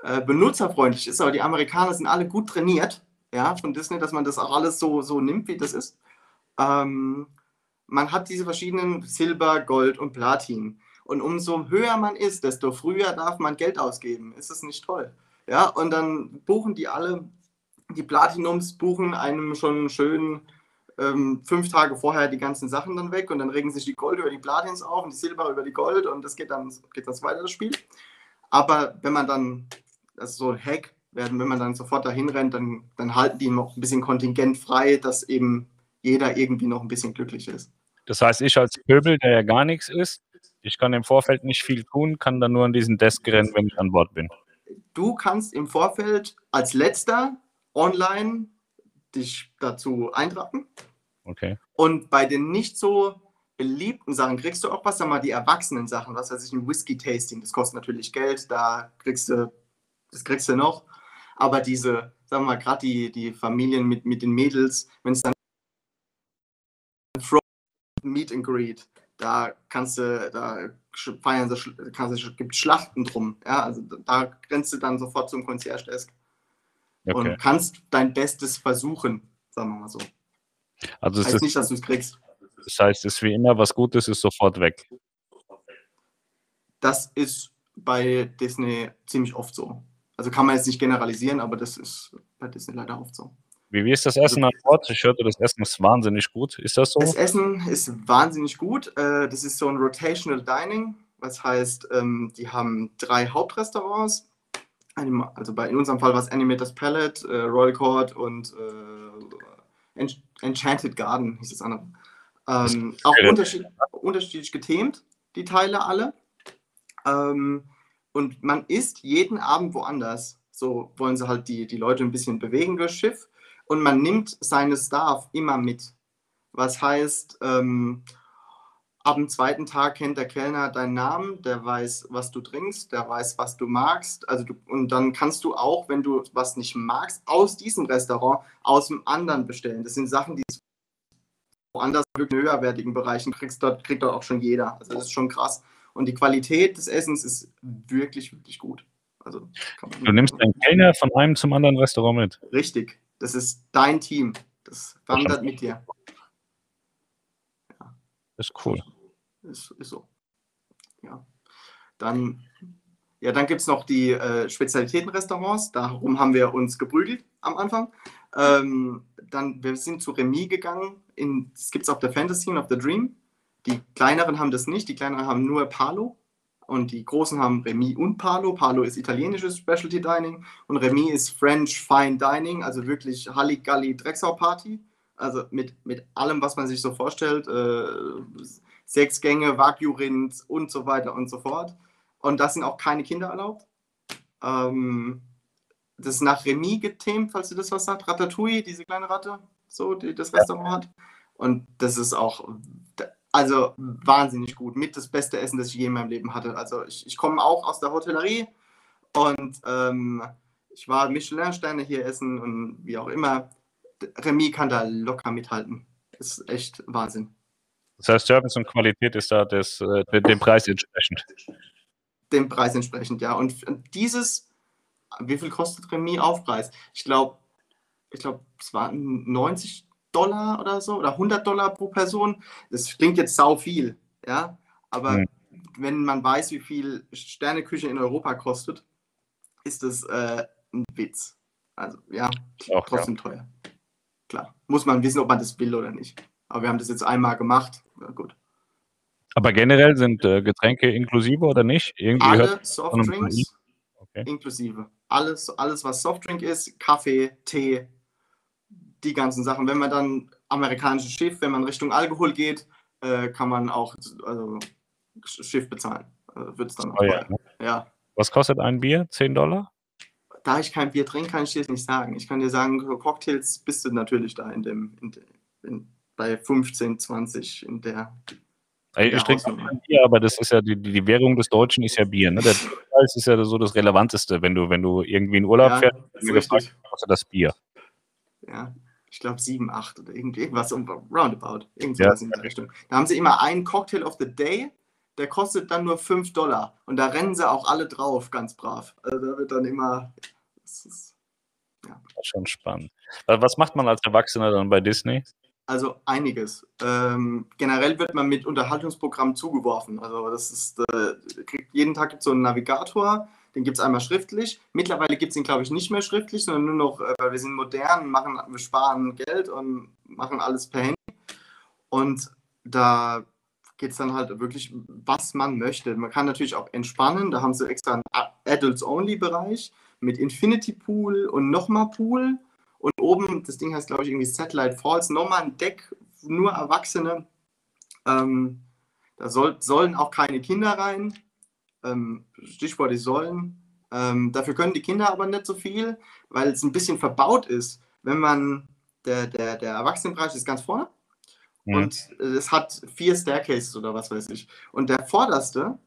B: äh, benutzerfreundlich ist, aber die Amerikaner sind alle gut trainiert, ja, von Disney, dass man das auch alles so, so nimmt, wie das ist. Ähm, man hat diese verschiedenen Silber, Gold und Platin. Und umso höher man ist, desto früher darf man Geld ausgeben. Ist das nicht toll? Ja, und dann buchen die alle, die Platinums buchen einem schon schön ähm, fünf Tage vorher die ganzen Sachen dann weg und dann regen sich die Gold über die Platins auf und die Silber über die Gold und das geht dann, geht das weiter, das Spiel. Aber wenn man dann, das ist so ein Hack, werden, wenn man dann sofort dahin rennt, dann, dann halten die noch ein bisschen Kontingent frei, dass eben jeder irgendwie noch ein bisschen glücklich ist.
A: Das heißt, ich als Pöbel, der ja gar nichts ist, ich kann im Vorfeld nicht viel tun, kann dann nur an diesen Desk rennen, wenn ich an Bord bin.
B: Du kannst im Vorfeld als letzter online dich dazu eintragen.
A: Okay.
B: Und bei den nicht so beliebten Sachen kriegst du auch was, sag mal, die erwachsenen Sachen, was weiß ich, ein Whisky-Tasting, das kostet natürlich Geld, da kriegst du, das kriegst du noch. Aber diese, sagen wir mal, gerade die, die Familien mit, mit den Mädels, wenn es dann Meet and Greet. Da kannst du, da feiern sie, kannst du, gibt Schlachten drum. Ja, also da grenzt du dann sofort zum Concierge-Desk. Okay. Und kannst dein Bestes versuchen, sagen wir mal so.
A: Also heißt ist, nicht, dass du es kriegst. Das heißt, es ist wie immer, was Gutes ist sofort weg.
B: Das ist bei Disney ziemlich oft so. Also kann man jetzt nicht generalisieren, aber das ist bei Disney leider oft so.
A: Wie, wie ist das Essen an Bord? Ich hörte, das Essen ist wahnsinnig gut. Ist das so?
B: Das Essen ist wahnsinnig gut. Äh, das ist so ein Rotational Dining. Was heißt, ähm, die haben drei Hauptrestaurants. Also bei, in unserem Fall war es Animators Palette, äh, Royal Court und äh, Enchanted Garden hieß das andere. Ähm, auch unterschied, unterschiedlich gethemt, die Teile alle. Ähm, und man isst jeden Abend woanders. So wollen sie halt die, die Leute ein bisschen bewegen durchs Schiff und man nimmt seine Staff immer mit. Was heißt, ähm, ab dem zweiten Tag kennt der Kellner deinen Namen, der weiß, was du trinkst, der weiß, was du magst. Also du, und dann kannst du auch, wenn du was nicht magst, aus diesem Restaurant aus dem anderen bestellen. Das sind Sachen, die woanders wirklich in höherwertigen Bereichen kriegst, dort kriegt dort auch schon jeder. Also das ist schon krass. Und die Qualität des Essens ist wirklich, wirklich gut. Also,
A: du nimmst einen Kellner von einem zum anderen Restaurant mit.
B: Richtig. Das ist dein Team. Das wandert mit dir.
A: Ja. Ist cool.
B: Ist, ist so. Ja. Dann, ja, dann gibt es noch die äh, Spezialitätenrestaurants. Darum haben wir uns geprügelt am Anfang. Ähm, dann, wir sind zu Remy gegangen. In, das gibt es auf der Fantasy und auf der Dream. Die kleineren haben das nicht. Die kleineren haben nur Palo. Und die großen haben Remy und Palo. Palo ist italienisches Specialty Dining und Remy ist French Fine Dining, also wirklich Halligalli Drecksau Party. Also mit, mit allem, was man sich so vorstellt. Äh, sechs Gänge, Wagyu-Rind und so weiter und so fort. Und das sind auch keine Kinder erlaubt. Ähm, das ist nach Remy gethemt, falls du das was sagt. Ratatouille, diese kleine Ratte, so, die das Restaurant hat. Und das ist auch also wahnsinnig gut. Mit das beste Essen, das ich je in meinem Leben hatte. Also ich, ich komme auch aus der Hotellerie und ähm, ich war Michelin-Sterne hier essen und wie auch immer. Remy kann da locker mithalten. Ist echt Wahnsinn.
A: Das heißt, Service und Qualität ist da das, äh, dem Preis entsprechend.
B: Dem Preis entsprechend, ja. Und dieses, wie viel kostet Remy Aufpreis? Ich glaube, ich glaube, es waren 90 Dollar oder so oder 100 Dollar pro Person. Das klingt jetzt sau viel, ja. Aber mhm. wenn man weiß, wie viel Sterneküche in Europa kostet, ist das äh, ein Witz. Also ja, Auch, trotzdem ja. teuer. Klar, muss man wissen, ob man das will oder nicht. Aber wir haben das jetzt einmal gemacht. Ja, gut.
A: Aber generell sind äh, Getränke inklusive oder nicht?
B: Irgendwie Alle Softdrinks okay. inklusive. Alles, alles, was Softdrink ist, Kaffee, Tee, die ganzen Sachen. Wenn man dann amerikanisches Schiff, wenn man Richtung Alkohol geht, äh, kann man auch also, Schiff bezahlen. Also wird es dann
A: oh, ja, ne? ja. Was kostet ein Bier? 10 Dollar?
B: Da ich kein Bier trinke, kann ich dir das nicht sagen. Ich kann dir sagen, Cocktails bist du natürlich da in dem, in, in, bei 15, 20 in der.
A: Ich, ich trinke kein Bier, aber das ist ja die, die Währung des Deutschen ist ja Bier. Ne? Der Preis ist ja so das Relevanteste, wenn du, wenn du irgendwie in Urlaub ja, fährst, kostet das Bier.
B: Ja, ich glaube 7, 8 oder irgendwas um, roundabout. Irgendwas ja. in der Richtung. Da haben sie immer einen Cocktail of the Day, der kostet dann nur 5 Dollar. Und da rennen sie auch alle drauf, ganz brav. Also da wird dann immer. Das ist,
A: ja. Das ist schon spannend. Was macht man als Erwachsener dann bei Disney?
B: Also einiges. Ähm, generell wird man mit Unterhaltungsprogrammen zugeworfen. Also das ist, äh, jeden Tag gibt es so einen Navigator, den gibt es einmal schriftlich. Mittlerweile gibt es ihn, glaube ich, nicht mehr schriftlich, sondern nur noch, äh, weil wir sind modern, machen, wir sparen Geld und machen alles per Handy. Und da geht es dann halt wirklich, was man möchte. Man kann natürlich auch entspannen. Da haben sie extra einen Adults-Only-Bereich mit Infinity Pool und nochmal Pool. Und oben, das Ding heißt, glaube ich, irgendwie Satellite Falls, nochmal ein Deck, nur Erwachsene. Ähm, da soll, sollen auch keine Kinder rein. Ähm, Stichwort, die sollen. Ähm, dafür können die Kinder aber nicht so viel, weil es ein bisschen verbaut ist. Wenn man, der, der, der Erwachsenenbereich ist ganz vorne mhm. und es hat vier Staircases oder was weiß ich. Und der vorderste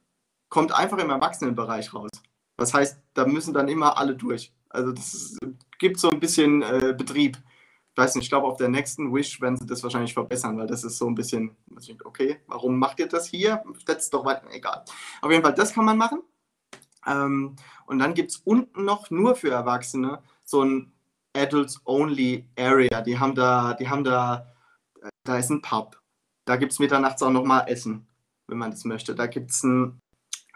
B: kommt einfach im Erwachsenenbereich raus. Das heißt, da müssen dann immer alle durch. Also das ist, gibt so ein bisschen äh, Betrieb. Ich weiß nicht, ich glaube, auf der nächsten Wish werden sie das wahrscheinlich verbessern, weil das ist so ein bisschen, okay, warum macht ihr das hier? Ist doch weiter, egal. Auf jeden Fall, das kann man machen. Ähm, und dann gibt es unten noch nur für Erwachsene so ein Adults-Only Area. Die haben da, die haben da, da ist ein Pub. Da gibt es mitternachts auch nochmal Essen, wenn man das möchte. Da gibt es ein,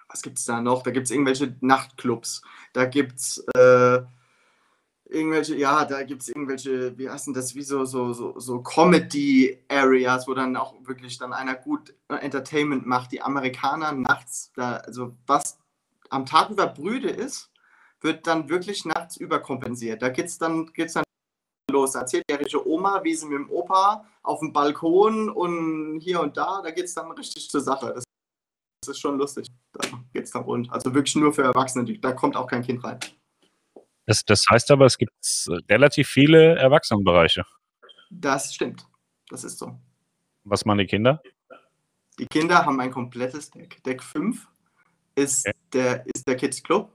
B: was gibt es da noch? Da gibt es irgendwelche Nachtclubs. Da gibt es äh, irgendwelche, ja, da gibt es irgendwelche, wie heißt denn das, wie so, so, so, so Comedy-Areas, wo dann auch wirklich dann einer gut Entertainment macht. Die Amerikaner nachts, da, also was am Tag über Brüde ist, wird dann wirklich nachts überkompensiert. Da geht's dann, geht's dann los. Erzählt die ihre Oma, wie sie mit dem Opa auf dem Balkon und hier und da, da geht es dann richtig zur Sache. Das, das ist schon lustig. Da geht es dann rund. Also wirklich nur für Erwachsene, da kommt auch kein Kind rein.
A: Das, das heißt aber, es gibt relativ viele Erwachsenenbereiche.
B: Das stimmt. Das ist so.
A: Was machen die Kinder?
B: Die Kinder haben ein komplettes Deck. Deck 5 ist, okay. der, ist der Kids Club.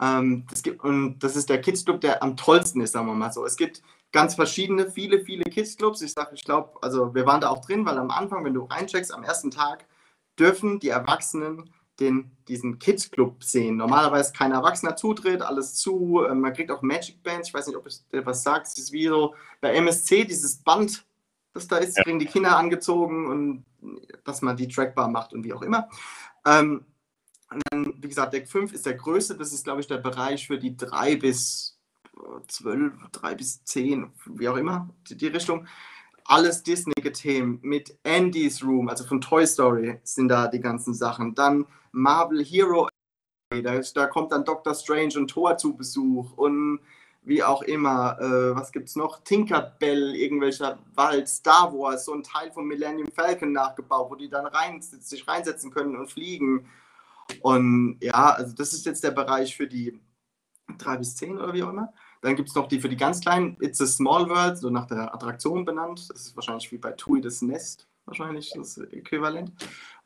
B: Ähm, das gibt, und das ist der Kids Club, der am tollsten ist, sagen wir mal so. Es gibt ganz verschiedene, viele, viele Kids Clubs. Ich sage, ich glaube, also wir waren da auch drin, weil am Anfang, wenn du reincheckst, am ersten Tag dürfen die Erwachsenen den, diesen Kids Club sehen. Normalerweise kein Erwachsener Zutritt, alles zu. Ähm, man kriegt auch Magic Bands. Ich weiß nicht, ob es dir was sagt. Es ist wie so bei MSC dieses Band, das da ist, ja. kriegen die Kinder angezogen und dass man die trackbar macht und wie auch immer. Ähm, und dann, wie gesagt, Deck 5 ist der größte. Das ist, glaube ich, der Bereich für die 3 bis 12, 3 bis 10, wie auch immer, die, die Richtung alles Disney-Themen mit Andy's Room, also von Toy Story sind da die ganzen Sachen. Dann Marvel Hero, da, da kommt dann Doctor Strange und Thor zu Besuch und wie auch immer. Äh, was gibt's noch? Tinkerbell, irgendwelcher Wald, Star Wars, so ein Teil von Millennium Falcon nachgebaut, wo die dann rein, sich reinsetzen können und fliegen. Und ja, also das ist jetzt der Bereich für die 3 bis 10 oder wie auch immer. Dann gibt es noch die für die ganz kleinen, It's a Small World, so nach der Attraktion benannt. Das ist wahrscheinlich wie bei Tui das Nest, wahrscheinlich das Äquivalent.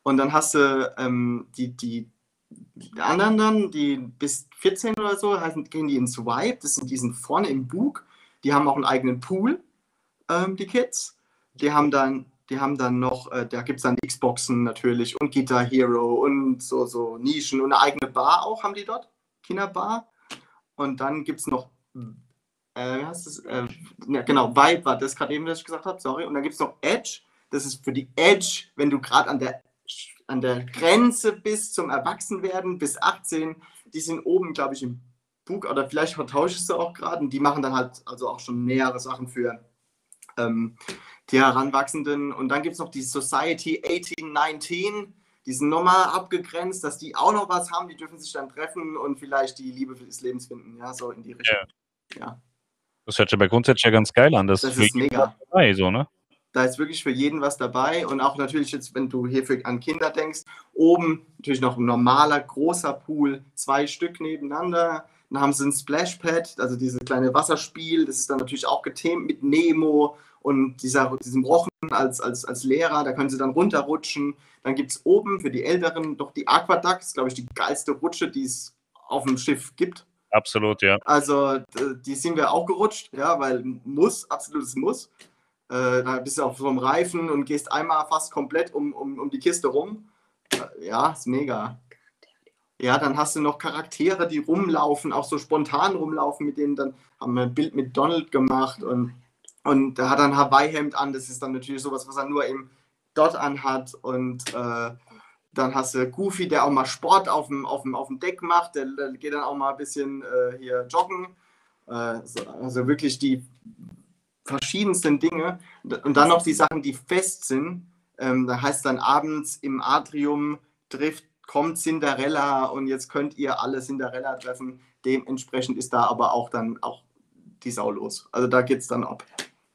B: Und dann hast du ähm, die, die die anderen dann, die bis 14 oder so, gehen die ins Swipe. Das sind die sind vorne im Bug. Die haben auch einen eigenen Pool, ähm, die Kids. Die haben dann, die haben dann noch, äh, da gibt es dann Xboxen natürlich und Guitar Hero und so, so Nischen und eine eigene Bar auch haben die dort. Kinderbar. Und dann gibt es noch, äh, heißt das? Äh, ja, genau, Vibe war das gerade eben, was ich gesagt habe, sorry. Und dann gibt es noch Edge. Das ist für die Edge, wenn du gerade an der an der Grenze bis zum Erwachsenwerden, bis 18, die sind oben, glaube ich, im Bug, oder vielleicht vertauschst du auch gerade, und die machen dann halt also auch schon nähere Sachen für ähm, die Heranwachsenden. Und dann gibt es noch die Society 1819, die sind nochmal abgegrenzt, dass die auch noch was haben, die dürfen sich dann treffen und vielleicht die Liebe des Lebens finden, ja, so in die Richtung. Ja. Ja.
A: Das hört sich aber grundsätzlich ja ganz geil an.
B: Das, das ist mega. Dabei, so, ne? Da ist wirklich für jeden was dabei und auch natürlich jetzt, wenn du hier für, an Kinder denkst, oben natürlich noch ein normaler, großer Pool, zwei Stück nebeneinander. Dann haben sie ein Splashpad, also dieses kleine Wasserspiel, das ist dann natürlich auch gethemt mit Nemo und dieser, diesem Rochen als, als, als Lehrer, da können sie dann runterrutschen. Dann gibt es oben für die Älteren doch die Aquaduck, ist glaube ich die geilste Rutsche, die es auf dem Schiff gibt.
A: Absolut, ja.
B: Also die sind wir auch gerutscht, ja, weil muss, absolutes Muss. Äh, da bist du auf so einem Reifen und gehst einmal fast komplett um, um, um die Kiste rum. Äh, ja, ist mega. Ja, dann hast du noch Charaktere, die rumlaufen, auch so spontan rumlaufen, mit denen dann haben wir ein Bild mit Donald gemacht und, und da hat er ein Hawaii-Hemd an. Das ist dann natürlich sowas, was er nur im dort anhat. Und äh, dann hast du Goofy, der auch mal Sport auf dem, auf dem, auf dem Deck macht. Der, der geht dann auch mal ein bisschen äh, hier joggen. Äh, so, also wirklich die verschiedensten Dinge. Und dann noch die Sachen, die fest sind. Ähm, da heißt dann abends im Atrium trifft, kommt Cinderella und jetzt könnt ihr alle Cinderella treffen. Dementsprechend ist da aber auch dann auch die Sau los. Also da geht es dann ab.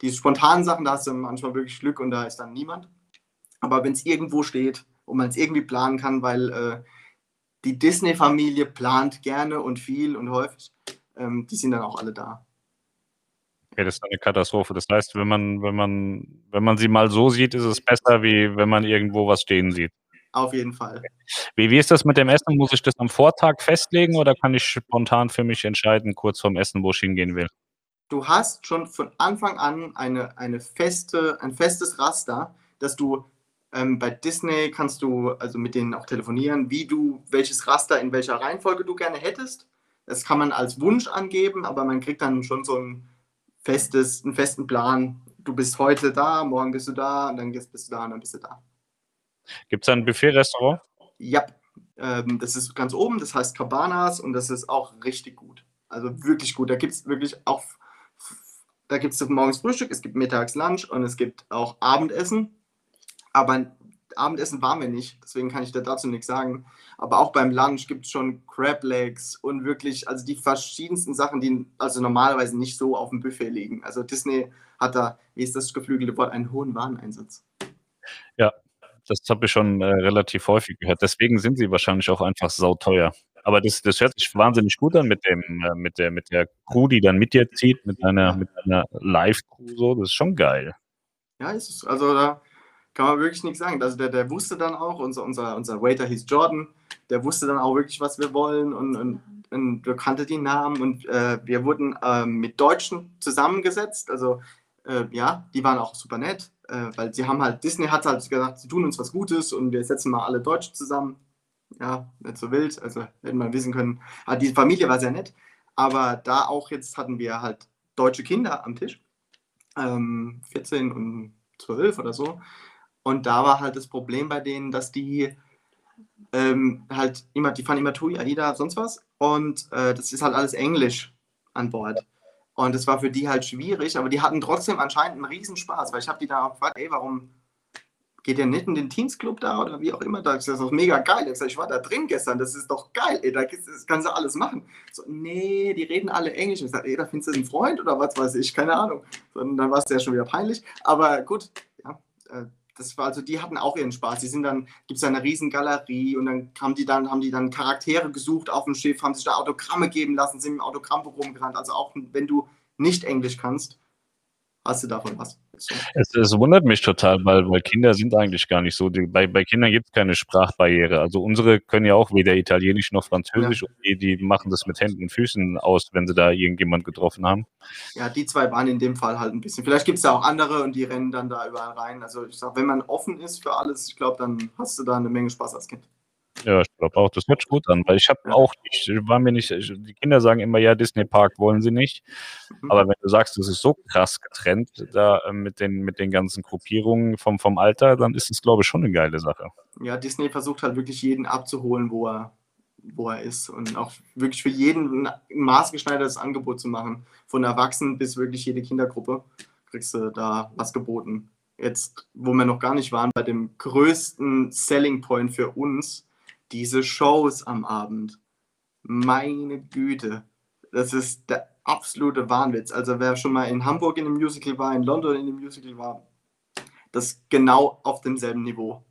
B: Die spontanen Sachen, da hast du manchmal wirklich Glück und da ist dann niemand. Aber wenn es irgendwo steht und man es irgendwie planen kann, weil äh, die Disney-Familie plant gerne und viel und häufig, ähm, die sind dann auch alle da.
A: Okay, das ist eine Katastrophe. Das heißt, wenn man, wenn man, wenn man sie mal so sieht, ist es besser, wie wenn man irgendwo was stehen sieht.
B: Auf jeden Fall.
A: Wie, wie ist das mit dem Essen? Muss ich das am Vortag festlegen oder kann ich spontan für mich entscheiden, kurz vorm Essen, wo ich hingehen will?
B: Du hast schon von Anfang an eine, eine feste, ein festes Raster, dass du ähm, bei Disney kannst du also mit denen auch telefonieren, wie du, welches Raster in welcher Reihenfolge du gerne hättest. Das kann man als Wunsch angeben, aber man kriegt dann schon so ein festes, einen festen Plan. Du bist heute da, morgen bist du da, und dann bist du da und dann bist du da.
A: Gibt es ein Buffet-Restaurant?
B: Ja, ähm, das ist ganz oben, das heißt Cabanas und das ist auch richtig gut. Also wirklich gut. Da gibt es wirklich auch, da gibt es morgens Frühstück, es gibt mittags Lunch und es gibt auch Abendessen. Aber Abendessen waren wir nicht, deswegen kann ich da dazu nichts sagen. Aber auch beim Lunch gibt es schon Crab Legs und wirklich, also die verschiedensten Sachen, die also normalerweise nicht so auf dem Buffet liegen. Also Disney hat da, wie ist das geflügelte Wort, einen hohen Wareneinsatz.
A: Ja, das habe ich schon äh, relativ häufig gehört. Deswegen sind sie wahrscheinlich auch einfach sauteuer. Aber das, das hört sich wahnsinnig gut an mit dem, äh, mit der, mit der Crew, die dann mit dir zieht, mit einer, mit einer Live-Crew so. Das ist schon geil.
B: Ja, ist es. Also da kann man wirklich nichts sagen. Also der, der wusste dann auch, unser, unser, unser Waiter hieß Jordan, der wusste dann auch wirklich, was wir wollen und, und, und wir kannten die Namen und äh, wir wurden äh, mit Deutschen zusammengesetzt. Also äh, ja, die waren auch super nett, äh, weil sie haben halt, Disney hat halt gesagt, sie tun uns was Gutes und wir setzen mal alle Deutschen zusammen. Ja, nicht so wild, also hätten wir wissen können. Aber die Familie war sehr nett, aber da auch jetzt hatten wir halt deutsche Kinder am Tisch, ähm, 14 und 12 oder so. Und da war halt das Problem bei denen, dass die ähm, halt immer, die fahren immer TUI, AIDA, sonst was. Und äh, das ist halt alles Englisch an Bord. Und das war für die halt schwierig, aber die hatten trotzdem anscheinend einen Riesenspaß, weil ich habe die da auch gefragt, ey, warum geht ihr nicht in den Teens Club da oder wie auch immer? Da ist das doch mega geil. Ich, gesagt, ich war da drin gestern, das ist doch geil, ey, da kannst du alles machen. So, nee, die reden alle Englisch. Ich sage, ey, da findest du einen Freund oder was weiß ich, keine Ahnung. Und dann war es ja schon wieder peinlich. Aber gut, ja, äh, das war also, die hatten auch ihren Spaß. Die sind dann, gibt es eine riesen Galerie und dann haben die dann, haben die dann Charaktere gesucht auf dem Schiff, haben sich da Autogramme geben lassen, sind im Autogrammbuch rumgerannt. Also auch wenn du nicht Englisch kannst, hast du davon was.
A: Es, es, wundert mich total, weil, weil Kinder sind eigentlich gar nicht so. Die, bei, bei Kindern gibt es keine Sprachbarriere. Also unsere können ja auch weder Italienisch noch Französisch ja. und die, die machen das mit Händen und Füßen aus, wenn sie da irgendjemand getroffen haben.
B: Ja, die zwei waren in dem Fall halt ein bisschen. Vielleicht gibt es ja auch andere und die rennen dann da überall rein. Also ich sag, wenn man offen ist für alles, ich glaube, dann hast du da eine Menge Spaß als Kind.
A: Ja, ich glaube auch, das hört sich gut an, weil ich habe auch, ich war mir nicht, die Kinder sagen immer, ja, Disney Park wollen sie nicht. Mhm. Aber wenn du sagst, das ist so krass getrennt da äh, mit den, mit den ganzen Gruppierungen vom, vom Alter, dann ist es, glaube ich, schon eine geile Sache.
B: Ja, Disney versucht halt wirklich jeden abzuholen, wo er, wo er ist und auch wirklich für jeden ein maßgeschneidertes Angebot zu machen. Von Erwachsenen bis wirklich jede Kindergruppe kriegst du da was geboten. Jetzt, wo wir noch gar nicht waren, bei dem größten Selling Point für uns, diese Shows am Abend. Meine Güte, das ist der absolute Wahnwitz. Also wer schon mal in Hamburg in einem Musical war, in London in einem Musical war, das ist genau auf demselben Niveau.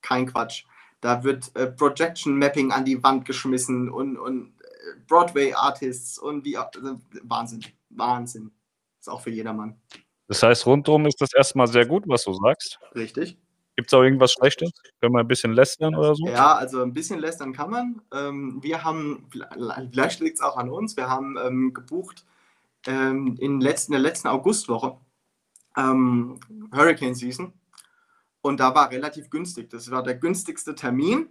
B: Kein Quatsch. Da wird äh, Projection Mapping an die Wand geschmissen und, und äh, Broadway Artists und wie also, Wahnsinn. Wahnsinn. Ist auch für jedermann.
A: Das heißt, rundum ist das erstmal sehr gut, was du sagst.
B: Richtig.
A: Gibt es auch irgendwas Schlechtes? Können wir ein bisschen lästern oder so?
B: Ja, also ein bisschen lästern kann man. Ähm, wir haben, vielleicht liegt es auch an uns, wir haben ähm, gebucht ähm, in, letzten, der letzten Augustwoche ähm, Hurricane Season und da war relativ günstig. Das war der günstigste Termin.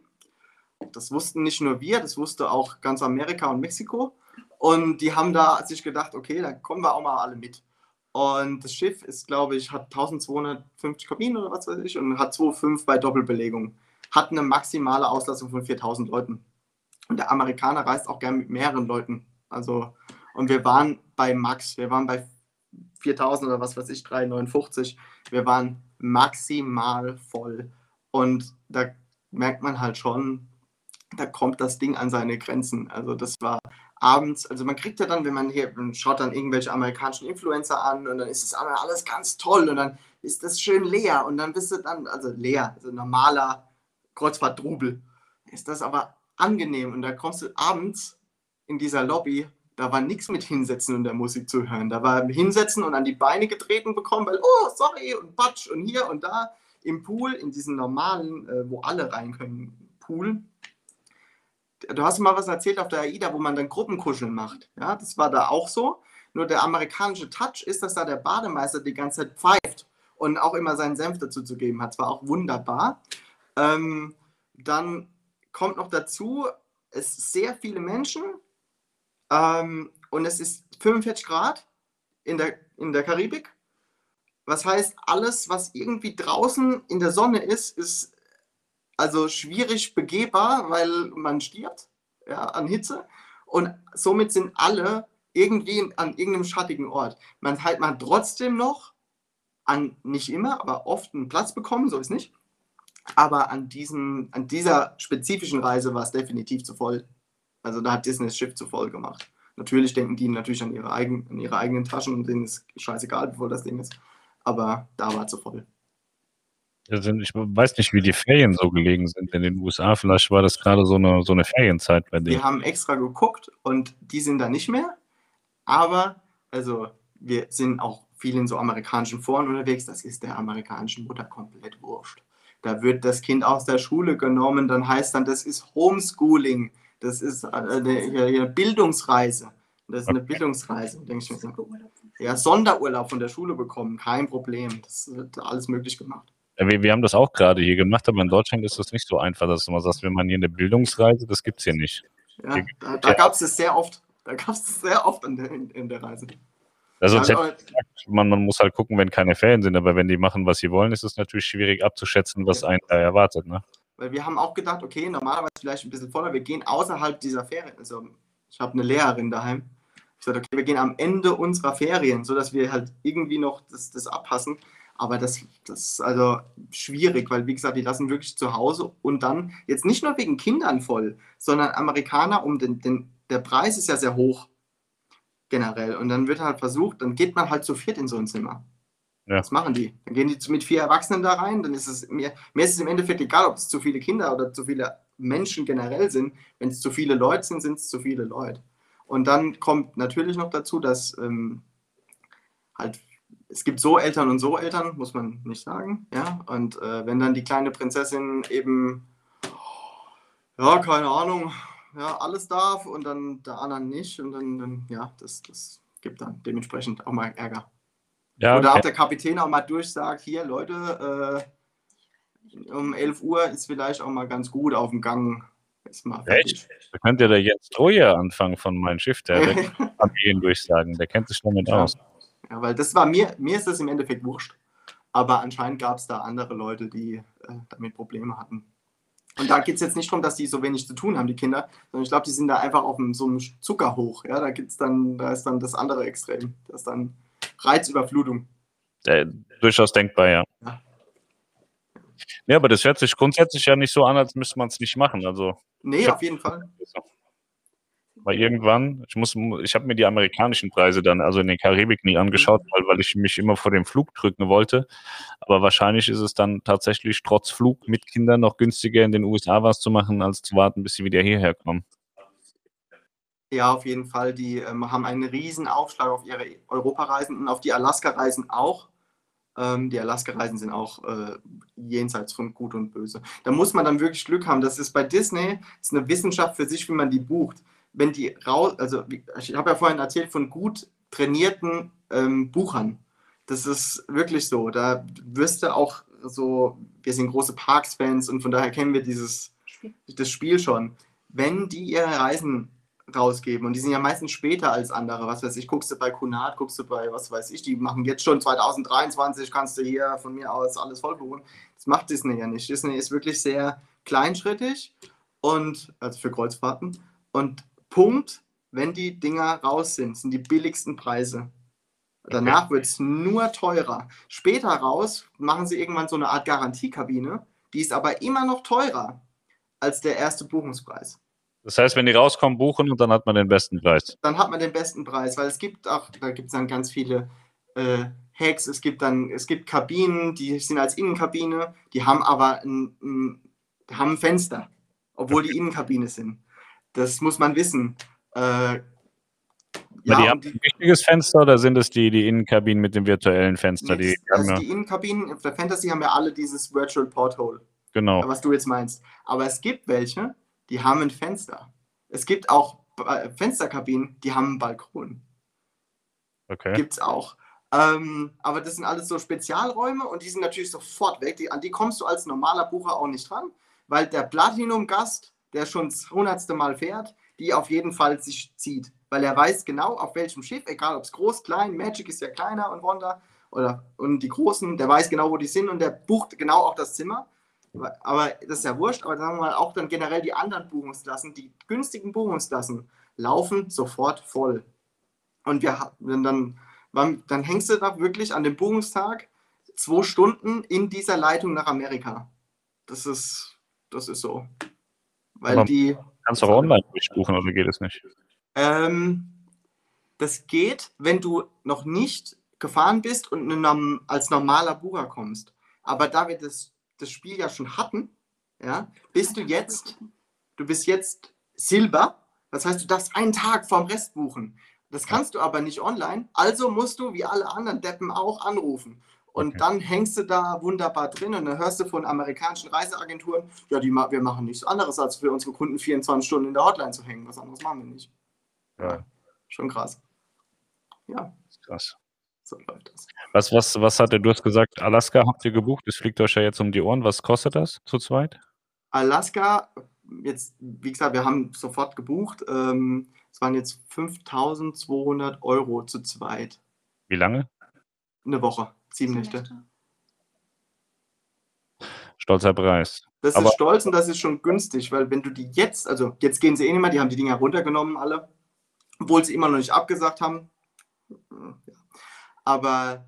B: Das wussten nicht nur wir, das wusste auch ganz Amerika und Mexiko. Und die haben da sich gedacht, okay, dann kommen wir auch mal alle mit. Und das Schiff ist, glaube ich, hat 1250 Kabinen oder was weiß ich und hat 2,5 bei Doppelbelegung. Hat eine maximale Auslastung von 4000 Leuten. Und der Amerikaner reist auch gern mit mehreren Leuten. Also, und wir waren bei Max, wir waren bei 4000 oder was weiß ich, 359. Wir waren maximal voll. Und da merkt man halt schon, da kommt das Ding an seine Grenzen. Also das war abends, also man kriegt ja dann, wenn man hier man schaut dann irgendwelche amerikanischen Influencer an und dann ist es alles ganz toll und dann ist das schön leer und dann bist du dann, also leer, also normaler Kreuzfahrt-Drubel. Ist das aber angenehm und da kommst du abends in dieser Lobby, da war nichts mit hinsetzen und der Musik zu hören. Da war hinsetzen und an die Beine getreten bekommen, weil, oh, sorry, und Patsch und hier und da im Pool, in diesen normalen, äh, wo alle rein können, Pool, du hast mal was erzählt auf der AIDA, wo man dann Gruppenkuscheln macht. Ja, das war da auch so. Nur der amerikanische Touch ist, dass da der Bademeister die ganze Zeit pfeift und auch immer seinen Senf dazu zu geben hat. Es war auch wunderbar. Ähm, dann kommt noch dazu, es sind sehr viele Menschen ähm, und es ist 45 Grad in der, in der Karibik. Was heißt, alles, was irgendwie draußen in der Sonne ist, ist also schwierig begehbar, weil man stirbt ja, an Hitze. Und somit sind alle irgendwie an irgendeinem schattigen Ort. Man hat man trotzdem noch an, nicht immer, aber oft einen Platz bekommen, so ist nicht. Aber an, diesen, an dieser spezifischen Reise war es definitiv zu voll. Also da hat Disney das Schiff zu voll gemacht. Natürlich denken die natürlich an ihre, eigen, an ihre eigenen Taschen und denen ist scheißegal, voll das Ding ist. Aber da war zu voll.
A: Ich weiß nicht, wie die Ferien so gelegen sind in den USA. Vielleicht war das gerade so eine, so eine Ferienzeit
B: bei denen. Wir haben extra geguckt und die sind da nicht mehr. Aber, also, wir sind auch viel in so amerikanischen Foren unterwegs. Das ist der amerikanischen Mutter komplett wurscht. Da wird das Kind aus der Schule genommen, dann heißt dann, das ist Homeschooling. Das ist eine, eine Bildungsreise. Das ist eine Bildungsreise. Denke ich mir, ja, Sonderurlaub von der Schule bekommen, kein Problem. Das wird alles möglich gemacht.
A: Wir, wir haben das auch gerade hier gemacht, aber in Deutschland ist das nicht so einfach, dass du mal sagst, wenn man hier eine Bildungsreise, das gibt es hier nicht.
B: Ja, hier da, da gab es es sehr oft. Da gab es es sehr oft in der, in, in der Reise.
A: Also ja, gesagt, man, man muss halt gucken, wenn keine Ferien sind, aber wenn die machen, was sie wollen, ist es natürlich schwierig abzuschätzen, was einen da erwartet. Ne?
B: Weil wir haben auch gedacht, okay, normalerweise vielleicht ein bisschen voller, wir gehen außerhalb dieser Ferien. Also ich habe eine Lehrerin daheim. Ich sagte, okay, wir gehen am Ende unserer Ferien, sodass wir halt irgendwie noch das, das abpassen. Aber das, das ist also schwierig, weil wie gesagt, die lassen wirklich zu Hause und dann jetzt nicht nur wegen Kindern voll, sondern Amerikaner um den, den der Preis ist ja sehr hoch generell und dann wird halt versucht, dann geht man halt zu viert in so ein Zimmer. Ja. Was machen die? Dann gehen die mit vier Erwachsenen da rein, dann ist es mir, mir ist es im Endeffekt egal, ob es zu viele Kinder oder zu viele Menschen generell sind. Wenn es zu viele Leute sind, sind es zu viele Leute. Und dann kommt natürlich noch dazu, dass ähm, halt es gibt so Eltern und so Eltern, muss man nicht sagen. Ja? Und äh, wenn dann die kleine Prinzessin eben, ja, keine Ahnung, ja, alles darf und dann der anderen nicht, und dann, dann ja, das, das gibt dann dementsprechend auch mal Ärger. Ja, Oder okay. auch der Kapitän auch mal durchsagt, hier Leute, äh, um 11 Uhr ist vielleicht auch mal ganz gut auf dem Gang.
A: Ist mal Echt? Da könnte der Jens Troje anfangen von meinem Schiff, der, der kann durchsagen, der kennt sich damit ja. aus.
B: Ja, weil das war mir, mir ist das im Endeffekt wurscht. Aber anscheinend gab es da andere Leute, die äh, damit Probleme hatten. Und da geht es jetzt nicht darum, dass die so wenig zu tun haben, die Kinder, sondern ich glaube, die sind da einfach auf so einem Zuckerhoch. Ja, da gibt's dann, da ist dann das andere Extrem. Das ist dann Reizüberflutung.
A: Äh, durchaus denkbar, ja. ja. Ja, aber das hört sich grundsätzlich ja nicht so an, als müsste man es nicht machen. Also,
B: nee, auf jeden Fall.
A: Weil irgendwann, ich muss, ich habe mir die amerikanischen Preise dann, also in der Karibik nie angeschaut, weil, weil ich mich immer vor dem Flug drücken wollte. Aber wahrscheinlich ist es dann tatsächlich trotz Flug mit Kindern noch günstiger in den USA was zu machen, als zu warten, bis sie wieder hierher kommen.
B: Ja, auf jeden Fall. Die ähm, haben einen riesen Aufschlag auf ihre Europareisen und auf die Alaska-Reisen auch. Ähm, die Alaska-Reisen sind auch äh, jenseits von Gut und Böse. Da muss man dann wirklich Glück haben. Das ist bei Disney ist eine Wissenschaft für sich, wie man die bucht wenn die raus, also ich habe ja vorhin erzählt von gut trainierten ähm, Buchern. Das ist wirklich so. Da wirst du auch so, wir sind große Parks-Fans und von daher kennen wir dieses das Spiel schon. Wenn die ihre Reisen rausgeben und die sind ja meistens später als andere, was weiß ich, guckst du bei Kunat, guckst du bei, was weiß ich, die machen jetzt schon 2023, kannst du hier von mir aus alles voll buchen. Das macht Disney ja nicht. Disney ist wirklich sehr kleinschrittig und, also für Kreuzfahrten und Punkt, wenn die Dinger raus sind, sind die billigsten Preise. Danach okay. wird es nur teurer. Später raus machen sie irgendwann so eine Art Garantiekabine, die ist aber immer noch teurer als der erste Buchungspreis.
A: Das heißt, wenn die rauskommen, buchen und dann hat man den besten Preis.
B: Dann hat man den besten Preis, weil es gibt auch, da gibt es dann ganz viele äh, Hacks, es gibt dann, es gibt Kabinen, die sind als Innenkabine, die haben aber ein, ein, haben ein Fenster, obwohl die Innenkabine sind. Das muss man wissen. Äh,
A: ja, die haben die, ein richtiges Fenster oder sind es die, die Innenkabinen mit dem virtuellen Fenster?
B: Die, also die Innenkabinen der Fantasy haben ja alle dieses Virtual Porthole.
A: Genau.
B: Was du jetzt meinst. Aber es gibt welche, die haben ein Fenster. Es gibt auch äh, Fensterkabinen, die haben einen Balkon.
A: Okay.
B: Gibt es auch. Ähm, aber das sind alles so Spezialräume und die sind natürlich sofort weg. Die, an die kommst du als normaler Bucher auch nicht dran, weil der Platinum-Gast der schon das hundertste Mal fährt, die auf jeden Fall sich zieht. Weil er weiß genau, auf welchem Schiff, egal ob es groß, klein, Magic ist ja kleiner und Wonder, oder, und die Großen, der weiß genau, wo die sind und der bucht genau auch das Zimmer. Aber das ist ja wurscht, aber sagen wir mal auch dann generell die anderen Buchungsklassen, die günstigen Buchungsklassen laufen sofort voll. Und wir dann, dann, dann hängst du da wirklich an dem Buchungstag zwei Stunden in dieser Leitung nach Amerika. Das ist, das ist so. Weil Aber die.
A: Kannst du auch online durchbuchen oder geht es nicht?
B: Ähm, das geht, wenn du noch nicht gefahren bist und eine, als normaler Bucher kommst. Aber da wir das, das Spiel ja schon hatten, ja, bist du jetzt, du bist jetzt Silber. Das heißt, du darfst einen Tag vorm Rest buchen. Das kannst du aber nicht online. Also musst du, wie alle anderen Deppen auch, anrufen. Und okay. dann hängst du da wunderbar drin und dann hörst du von amerikanischen Reiseagenturen, ja, die, wir machen nichts anderes, als für unsere Kunden 24 Stunden in der Hotline zu hängen. Was anderes machen wir nicht. Ja. Schon krass. Ja.
A: Krass. So läuft das. Was, was, was hat der, du hast gesagt, Alaska habt ihr gebucht, es fliegt euch ja jetzt um die Ohren. Was kostet das zu zweit?
B: Alaska, jetzt, wie gesagt, wir haben sofort gebucht. Ähm, es waren jetzt 5200 Euro zu zweit.
A: Wie lange?
B: Eine Woche. Sieben Nächte.
A: Stolzer Preis.
B: Das Aber ist stolz und das ist schon günstig, weil wenn du die jetzt, also jetzt gehen sie eh nicht mehr, die haben die Dinger runtergenommen alle, obwohl sie immer noch nicht abgesagt haben. Aber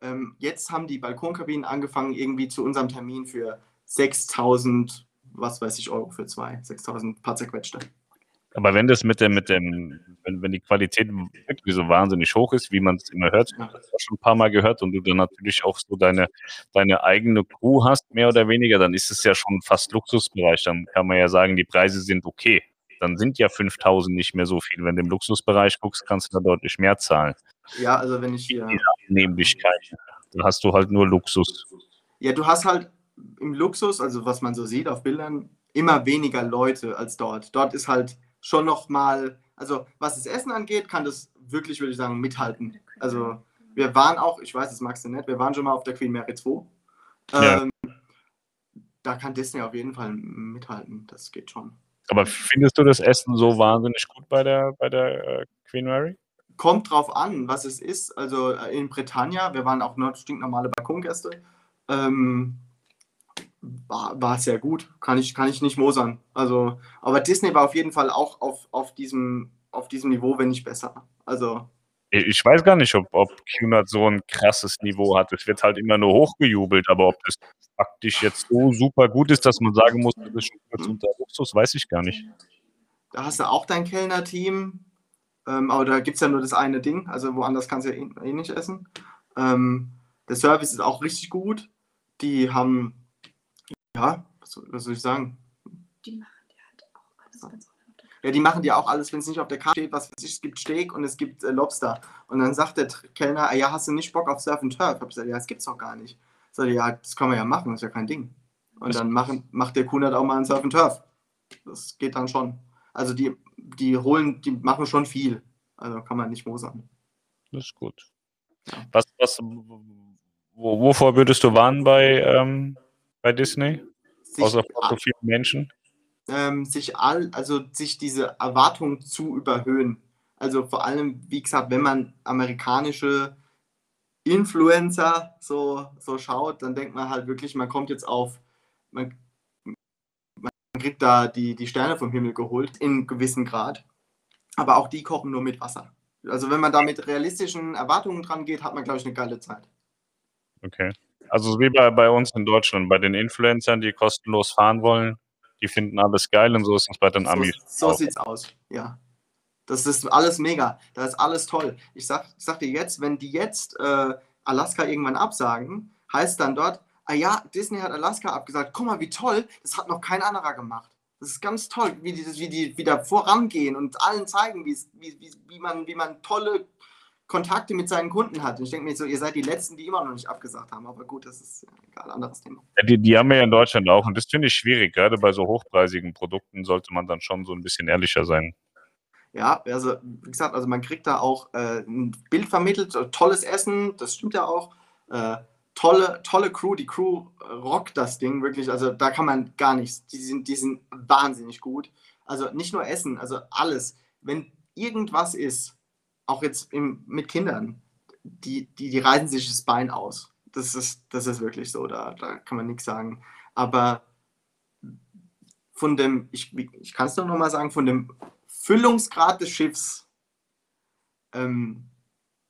B: ähm, jetzt haben die Balkonkabinen angefangen, irgendwie zu unserem Termin für 6000, was weiß ich, Euro für zwei, 6000 paar zerquetschte.
A: Aber wenn das mit dem, mit dem, wenn, wenn die Qualität wirklich so wahnsinnig hoch ist, wie man es immer hört, ja. das schon ein paar Mal gehört und du dann natürlich auch so deine, deine eigene Crew hast, mehr oder weniger, dann ist es ja schon fast Luxusbereich. Dann kann man ja sagen, die Preise sind okay. dann sind ja 5000 nicht mehr so viel. Wenn du im Luxusbereich guckst, kannst du da deutlich mehr zahlen.
B: Ja, also wenn ich hier.
A: Nämlichkeit. Dann hast du halt nur Luxus.
B: Ja, du hast halt im Luxus, also was man so sieht auf Bildern, immer weniger Leute als dort. Dort ist halt schon noch mal, also was das Essen angeht, kann das wirklich, würde ich sagen, mithalten. Also wir waren auch, ich weiß, das magst du nicht, wir waren schon mal auf der Queen Mary 2.
A: Ja.
B: Ähm, da kann Disney auf jeden Fall mithalten, das geht schon.
A: Aber findest du das Essen so wahnsinnig gut bei der, bei der äh, Queen Mary?
B: Kommt drauf an, was es ist. Also äh, in Britannia, wir waren auch nur stinknormale Balkongäste, ähm, war, war sehr gut. Kann ich, kann ich nicht mosern. Also, aber Disney war auf jeden Fall auch auf, auf, diesem, auf diesem Niveau, wenn nicht besser. Also,
A: Ich weiß gar nicht, ob, ob QNAT so ein krasses Niveau hat. Es wird halt immer nur hochgejubelt, aber ob das faktisch jetzt so super gut ist, dass man sagen muss, das ist schon kurz unter Luxus, weiß ich gar nicht.
B: da hast du auch dein Kellner-Team. Ähm, aber da gibt es ja nur das eine Ding. Also woanders kannst du ja eh, eh nicht essen. Ähm, der Service ist auch richtig gut. Die haben, ja, was, soll- was soll ich sagen?
C: Die machen ja halt auch alles ganz ordentlich.
B: Ja, die machen dir auch alles, wenn es nicht auf der Karte steht, was weiß ich, es gibt Steak und es gibt äh, Lobster. Und dann sagt der Kellner, ah, ja, hast du nicht Bock auf Surf and Turf? Ich hab gesagt, ja, das gibt's doch gar nicht. Ich, ja, das kann man ja machen, das ist ja kein Ding. Und dann machen, macht der Kunert auch mal ein Surf and Turf. Das geht dann schon. Also die, die holen, die machen schon viel. Also kann man nicht mosern.
A: Das ist gut.
B: Ja.
A: Was, was, wo, wovor würdest du warnen bei, ähm, bei Disney?
B: Sich,
A: Außer vor so vielen Menschen?
B: ähm, sich all, also sich diese Erwartungen zu überhöhen. Also vor allem, wie gesagt, wenn man amerikanische Influencer so, so schaut, dann denkt man halt wirklich, man kommt jetzt auf, man, man kriegt da die, die Sterne vom Himmel geholt, in gewissem Grad. Aber auch die kochen nur mit Wasser. Also wenn man da mit realistischen Erwartungen dran geht, hat man, glaube ich, eine geile Zeit.
A: Okay. Also wie bei, bei uns in Deutschland, bei den Influencern, die kostenlos fahren wollen, die finden alles geil und so ist es bei den Amis.
B: So, so sieht's aus, ja. Das ist alles mega. Das ist alles toll. Ich sag, ich sag dir jetzt, wenn die jetzt äh, Alaska irgendwann absagen, heißt dann dort, ah ja, Disney hat Alaska abgesagt. Guck mal, wie toll, das hat noch kein anderer gemacht. Das ist ganz toll, wie die, wie die wieder vorangehen und allen zeigen, wie, wie, wie, man, wie man tolle Kontakte mit seinen Kunden hat. Und ich denke mir so, ihr seid die Letzten, die immer noch nicht abgesagt haben. Aber gut, das ist egal, anderes Thema.
A: Ja, die, die haben wir ja in Deutschland auch und das finde ich schwierig. Gerade bei so hochpreisigen Produkten sollte man dann schon so ein bisschen ehrlicher sein.
B: Ja, also wie gesagt, also man kriegt da auch äh, ein Bild vermittelt, tolles Essen, das stimmt ja auch. Äh, tolle, tolle Crew, die Crew rockt das Ding wirklich, also da kann man gar nichts. Die sind, die sind wahnsinnig gut. Also nicht nur Essen, also alles. Wenn irgendwas ist, auch jetzt im, mit Kindern, die, die, die reißen sich das Bein aus. Das ist, das ist wirklich so, da, da kann man nichts sagen. Aber von dem, ich, ich kann es nur noch mal sagen, von dem Füllungsgrad des Schiffs, ähm,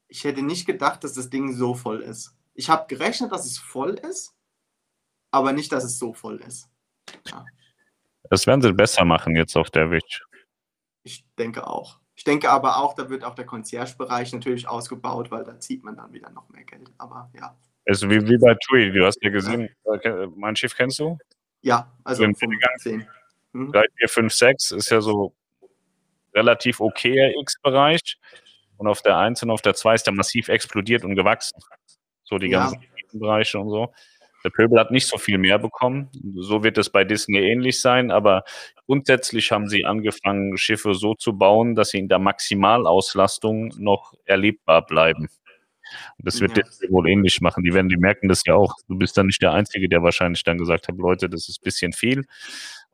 B: ich hätte nicht gedacht, dass das Ding so voll ist. Ich habe gerechnet, dass es voll ist, aber nicht, dass es so voll ist.
A: Das werden sie besser machen jetzt auf der Witch.
B: Ich denke auch. Ich denke aber auch, da wird auch der Concierge-Bereich natürlich ausgebaut, weil da zieht man dann wieder noch mehr Geld. Aber ja.
A: Also wie, wie bei TUI, du hast ja gesehen, äh, ken- mein Schiff kennst du?
B: Ja, also
A: Im
B: vom
A: Finnegan.
B: 10. Mhm.
A: 3, 4, 5, 6 ist ja so relativ okayer X-Bereich. Und auf der 1 und auf der 2 ist der massiv explodiert und gewachsen. So die
B: Ja.
A: ganzen Bereiche und so. Der Pöbel hat nicht so viel mehr bekommen. So wird es bei Disney ähnlich sein, aber grundsätzlich haben sie angefangen, Schiffe so zu bauen, dass sie in der Maximalauslastung noch erlebbar bleiben. Und das wird
B: Ja.
A: Disney wohl ähnlich machen. Die werden, die merken das ja auch. Du bist dann nicht der Einzige, der wahrscheinlich dann gesagt hat, Leute, das ist ein bisschen viel.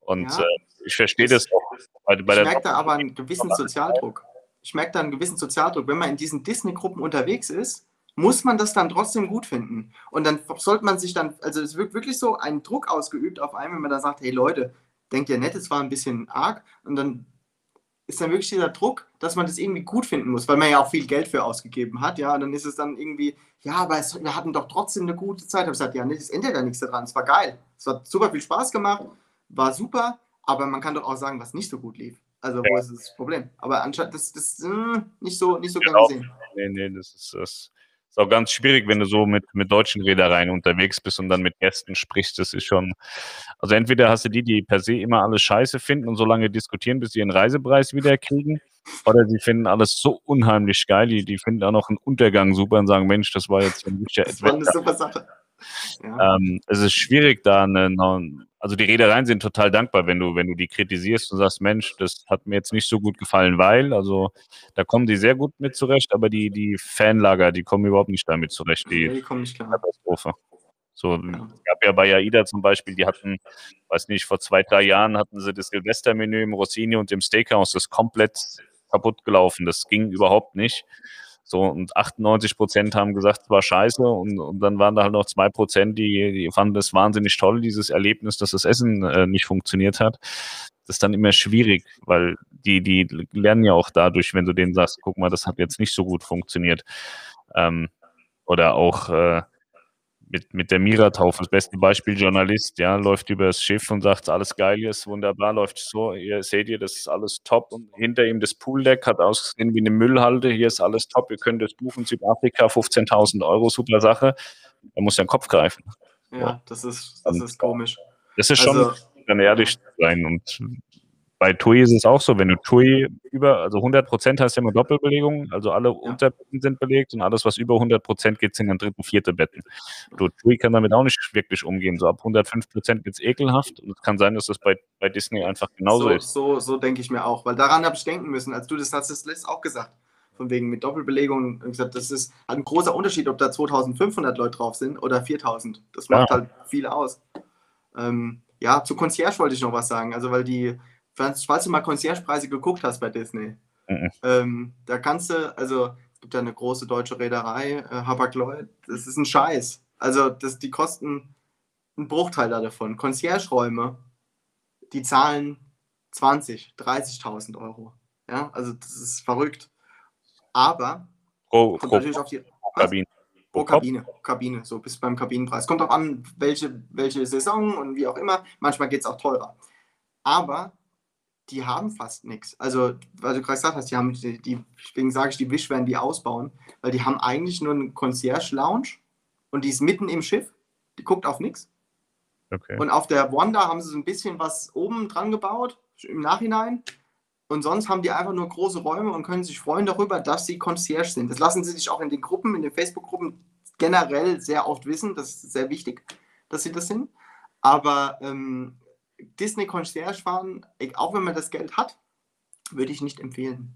A: Und
B: Ja.
A: äh, ich verstehe das auch. Bei, bei
B: Ich merke da aber einen gewissen Sozialdruck. Ich merke da einen gewissen Sozialdruck. Wenn man in diesen Disney-Gruppen unterwegs ist, muss man das dann trotzdem gut finden. Und dann sollte man sich dann, also es wird wirklich so ein Druck ausgeübt auf einen, wenn man da sagt, hey Leute, denkt ihr nett, es war ein bisschen arg. Und dann ist dann wirklich dieser Druck, dass man das irgendwie gut finden muss, weil man ja auch viel Geld für ausgegeben hat, ja. Und dann ist es dann irgendwie, ja, aber es, wir hatten doch trotzdem eine gute Zeit. Ich habe gesagt, ja, nee, es ändert ja nichts daran. Es war geil. Es hat super viel Spaß gemacht, war super, aber man kann doch auch sagen, was nicht so gut lief. Also, wo ist das Problem? Aber anscheinend, das ist äh, nicht so, nicht so gern
A: Genau.
B: gesehen.
A: Nee, nee, das ist das. Ist auch ganz schwierig, wenn du so mit, mit deutschen Reedereien unterwegs bist und dann mit Gästen sprichst. Das ist schon, also entweder hast du die, die per se immer alles scheiße finden und so lange diskutieren, bis sie ihren Reisepreis wieder kriegen. Oder sie finden alles so unheimlich geil, die, die finden auch noch einen Untergang super und sagen, Mensch, das war jetzt ein
B: Das war eine super Sache.
A: Ja. Ähm, es ist schwierig, da eine, also die Reedereien sind total dankbar, wenn du, wenn du die kritisierst und sagst, Mensch, das hat mir jetzt nicht so gut gefallen, weil, also da kommen die sehr gut mit zurecht, aber die, die Fanlager, die kommen überhaupt nicht damit zurecht. Die,
B: die kommen nicht klar.
A: Katastrophe. So,
B: Ja.
A: es gab ja bei AIDA zum Beispiel, die hatten, weiß nicht, vor zwei, drei Jahren hatten sie das Silvestermenü im Rossini und im Steakhouse, das komplett kaputt gelaufen. Das ging überhaupt nicht. So, und 98 Prozent haben gesagt, es war scheiße. Und, und dann waren da halt noch zwei Prozent, die, die fanden das wahnsinnig toll, dieses Erlebnis, dass das Essen äh, nicht funktioniert hat. Das ist dann immer schwierig, weil die, die lernen ja auch dadurch, wenn du denen sagst, guck mal, das hat jetzt nicht so gut funktioniert. Ähm, oder auch äh, mit, mit der Mira-Taufe, das beste Beispiel, Journalist, ja, läuft über das Schiff und sagt, alles geil ist, wunderbar, läuft so, ihr seht ihr, das ist alles top und hinter ihm das Pooldeck hat ausgesehen wie eine Müllhalde, hier ist alles top, ihr könnt das buchen, Südafrika, 15.000 Euro, super Sache, da muss ja den Kopf greifen.
B: Ja, das ist, das ist komisch.
A: Das ist schon,
B: Also,
A: dann ehrlich zu sein und bei TUI ist es auch so, wenn du TUI über, also 100 Prozent heißt ja immer Doppelbelegung, also alle Unterbetten sind belegt und alles, was über 100 Prozent geht, sind dann dritte, vierte Betten. Du, TUI kann damit auch nicht wirklich umgehen. So ab 105 Prozent wird es ekelhaft und es kann sein, dass das bei, bei Disney einfach genauso
B: so,
A: ist.
B: so, so denke ich mir auch, weil daran habe ich denken müssen, als du das hast, das letztes auch gesagt. Von wegen mit Doppelbelegung, gesagt, das ist halt ein großer Unterschied, ob da 2500 Leute drauf sind oder 4000. Das macht
A: Ja.
B: halt viel aus. Ähm, ja, zu Concierge wollte ich noch was sagen. Also, weil die, falls, du mal Concierge-Preise geguckt hast bei Disney,
A: Mhm.
B: ähm, da kannst du, also, es gibt ja eine große deutsche Reederei, äh, Hapag-Lloyd, das ist ein Scheiß. Also, das, die kosten einen Bruchteil da davon. Concierge-Räume, die zahlen 20, 30.000 Euro. Ja, also das ist verrückt. Aber
A: Pro,
B: kommt
A: pro,
B: natürlich auf die
A: pro Kabine.
B: pro. Kabine, Kabine, so bis beim Kabinenpreis. Kommt auch an, welche, welche Saison und wie auch immer. Manchmal geht es auch teurer. Aber die haben fast nichts. Also, weil du gerade gesagt hast, die haben, die, die, deswegen sage ich, die Wish werden die ausbauen, weil die haben eigentlich nur eine Concierge-Lounge und die ist mitten im Schiff. Die guckt auf nichts.
A: Okay.
B: Und auf der Wanda haben sie so ein bisschen was oben dran gebaut, im Nachhinein. Und sonst haben die einfach nur große Räume und können sich freuen darüber, dass sie Concierge sind. Das lassen sie sich auch in den Gruppen, in den Facebook-Gruppen generell sehr oft wissen. Das ist sehr wichtig, dass sie das sind. Aber ähm, Disney Concierge fahren, auch wenn man das Geld hat, würde ich nicht empfehlen.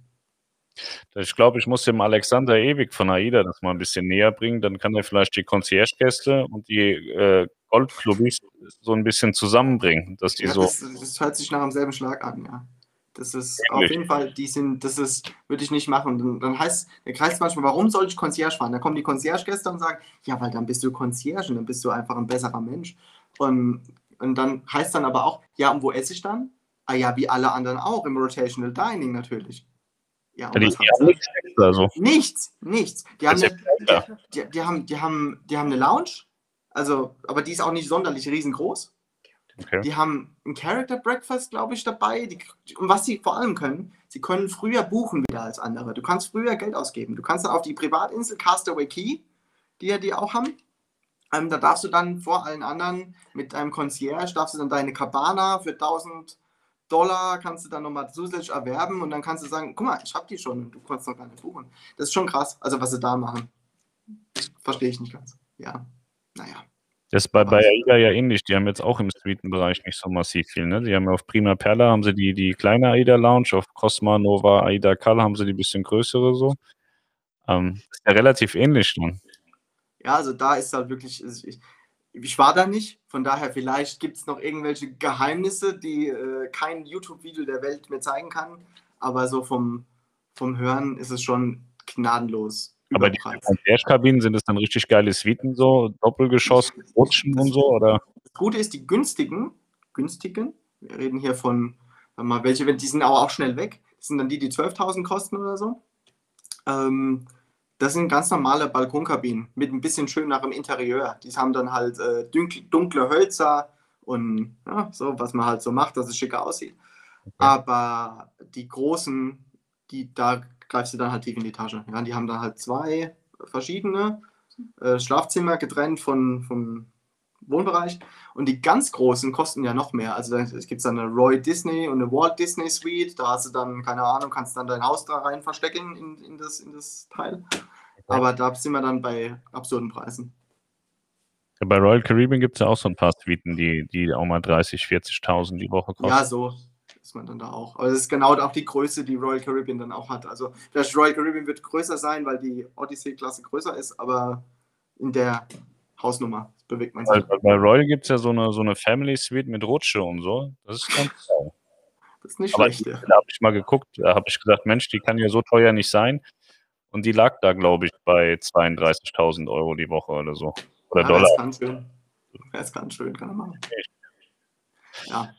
A: Ich glaube, ich muss dem Alexander Ewig von AIDA das mal ein bisschen näher bringen. Dann kann er vielleicht die Concierge-Gäste und die äh, Goldclubis so ein bisschen zusammenbringen, dass die
B: Ja,
A: so.
B: das, das hört sich nach dem selben Schlag an, ja. Das ist auf
A: Ähnlich.
B: jeden Fall, die sind, das ist, würde ich nicht machen. Dann, dann heißt, der kreist manchmal, warum soll ich Concierge fahren? Dann kommen die Concierge-Gäste und sagen, ja, weil dann bist du Concierge und dann bist du einfach ein besserer Mensch. Und, und dann heißt dann aber auch, ja, und wo esse ich dann? Ah ja, wie alle anderen auch, im Rotational Dining natürlich. Ja, und
A: Die,
B: haben
A: nichts extra, so.
B: Nichts, nichts. Die haben, eine,
A: ja
B: die, die, haben, die, haben, die haben eine Lounge, also, aber die ist auch nicht sonderlich riesengroß.
A: Okay.
B: Die haben ein Character Breakfast, glaube ich, dabei. Die, und was sie vor allem können, sie können früher buchen wieder als andere. Du kannst früher Geld ausgeben. Du kannst dann auf die Privatinsel Castaway Key, die ja die auch haben. Ähm, da darfst du dann vor allen anderen mit einem Concierge, darfst du dann deine Cabana für 1000 Dollar, kannst du dann nochmal zusätzlich erwerben und dann kannst du sagen, guck mal, ich habe die schon und du konntest noch gar nicht buchen. Das ist schon krass, also was sie da machen. Verstehe ich nicht ganz. Ja, naja.
A: Das ist bei, bei AIDA ja ähnlich. Die haben jetzt auch im Suitenbereich nicht so massiv viel. Ne? Die haben auf Prima Perla haben sie die, die kleine AIDA Lounge, auf Cosma, Nova, AIDA Cal haben sie die bisschen größere so. Ähm, ist ja relativ ähnlich dann.
B: Ja, also da ist halt wirklich, ich, ich war da nicht, von daher vielleicht gibt es noch irgendwelche Geheimnisse, die äh, kein YouTube-Video der Welt mir zeigen kann, aber so vom, vom Hören ist es schon gnadenlos
A: Aber die. Concierge-Kabinen sind es dann richtig geile Suiten so, Doppelgeschoss, Rutschen und so, oder?
B: Das Gute ist, die günstigen, günstigen, wir reden hier von, mal, welche, die sind aber auch schnell weg, das sind dann die, die 12.000 kosten oder so. Ähm, das sind ganz normale Balkonkabinen mit ein bisschen schönerem Interieur. Die haben dann halt äh, dunkle, dunkle Hölzer und ja, so, was man halt so macht, dass es schicker aussieht. Aber die großen, die, da greifst du dann halt tief in die Tasche. Ja, die haben dann halt zwei, verschiedene. Äh, Schlafzimmer getrennt von, vom Wohnbereich. Und die ganz großen kosten ja noch mehr. Also es gibt dann eine Roy Disney und eine Walt Disney Suite. Da hast du dann, keine Ahnung, kannst dann dein Haus da rein verstecken in, in, das, in das Teil. Aber da sind wir dann bei absurden Preisen.
A: Ja, bei Royal Caribbean gibt es ja auch so ein paar Suiten, die, die auch mal 30, 40.000 die Woche kosten.
B: Ja, so ist man dann da auch. Aber das ist genau auch die Größe, die Royal Caribbean dann auch hat. Also das Royal Caribbean wird größer sein, weil die Odyssey-Klasse größer ist, aber in der Hausnummer bewegt man sich.
A: Bei, bei Royal gibt es ja so eine, so eine Family Suite mit Rutsche und so. Das ist ganz toll.
B: Das ist nicht
A: Aber
B: schlecht.
A: da habe ich mal geguckt, da habe ich gesagt, Mensch, die kann ja so teuer nicht sein. Und die lag da, glaube ich, bei 32.000 Euro die Woche oder so. Oder
B: Ja,
A: Dollar.
B: Das ist ganz schön. Das ist ganz schön, kann man machen. Ja,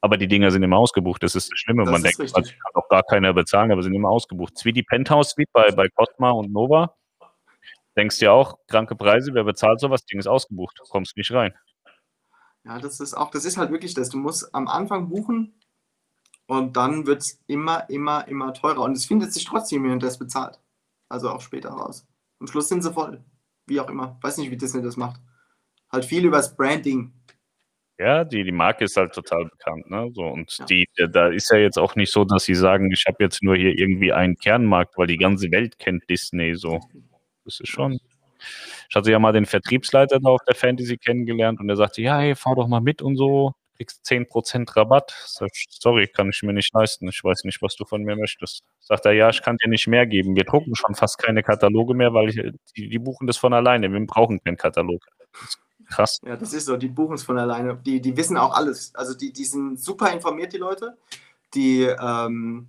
A: Aber die Dinger sind immer ausgebucht. Das ist das Schlimme.
B: Das
A: Man denkt,
B: richtig.
A: kann doch gar keiner bezahlen, aber sind immer ausgebucht. Wie die Penthouse Suite bei, bei Cosma und Nova. Denkst dir auch, kranke Preise, wer bezahlt sowas? Ding ist ausgebucht. Du kommst nicht rein.
B: ja, das ist auch, das ist halt wirklich das. Du musst am Anfang buchen und dann wird es immer, immer, immer teurer. Und es findet sich trotzdem jemand, der es bezahlt. Also auch später raus. Am Schluss sind sie voll. Wie auch immer. Weiß nicht, wie Disney das macht. Halt viel übers Branding.
A: Ja, die, die Marke ist halt total bekannt. Ne? So, und
B: Ja.
A: die, da ist ja jetzt auch nicht so, dass sie sagen, ich habe jetzt nur hier irgendwie einen Kernmarkt, weil die ganze Welt kennt Disney so. Das ist schon. Ich hatte ja mal den Vertriebsleiter da auf der Fantasy kennengelernt und der sagte, ja, hey, fahr doch mal mit und so, kriegst 10% Rabatt. Sag ich, sorry, kann ich mir nicht leisten. Ich weiß nicht, was du von mir möchtest. Sagt er, ja, ich kann dir nicht mehr geben. Wir drucken schon fast keine Kataloge mehr, weil ich, die, die buchen das von alleine. Wir brauchen keinen Katalog. Krass.
B: Ja, das ist so. Die buchen es von alleine. Die, die wissen auch alles. Also die, die sind super informiert, die Leute. Die, ähm,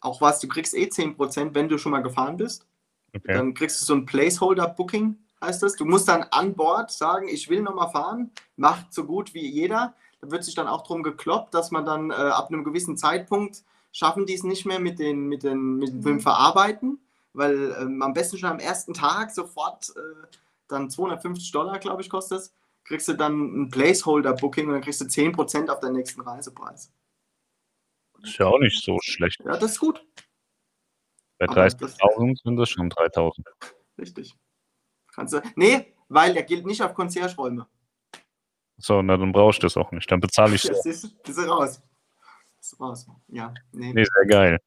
B: auch was, du kriegst eh 10%, wenn du schon mal gefahren bist.
A: Okay.
B: Dann kriegst du so ein Placeholder-Booking, heißt das. Du musst dann an Bord sagen, ich will nochmal fahren, macht so gut wie jeder. Da wird sich dann auch drum gekloppt, dass man dann äh, ab einem gewissen Zeitpunkt schaffen die es nicht mehr mit, den, mit, den, mit, mit dem Verarbeiten, weil ähm, am besten schon am ersten Tag sofort äh, dann 250 Dollar, glaube ich, kostet es, kriegst du dann ein Placeholder-Booking und dann kriegst du 10% auf deinen nächsten Reisepreis.
A: Ist ja auch nicht so schlecht.
B: Ja, das ist gut,
A: Bei
B: Aber das-
A: 30.000 sind das schon 3.000.
B: richtig. Kannst du, nee, weil der gilt nicht auf Concierge-Räume.
A: So, na, dann brauche ich das auch nicht. Dann bezahle ich
B: Das ist, das ist raus. Das ist raus. Ja, nee,
A: Nee, sehr geil.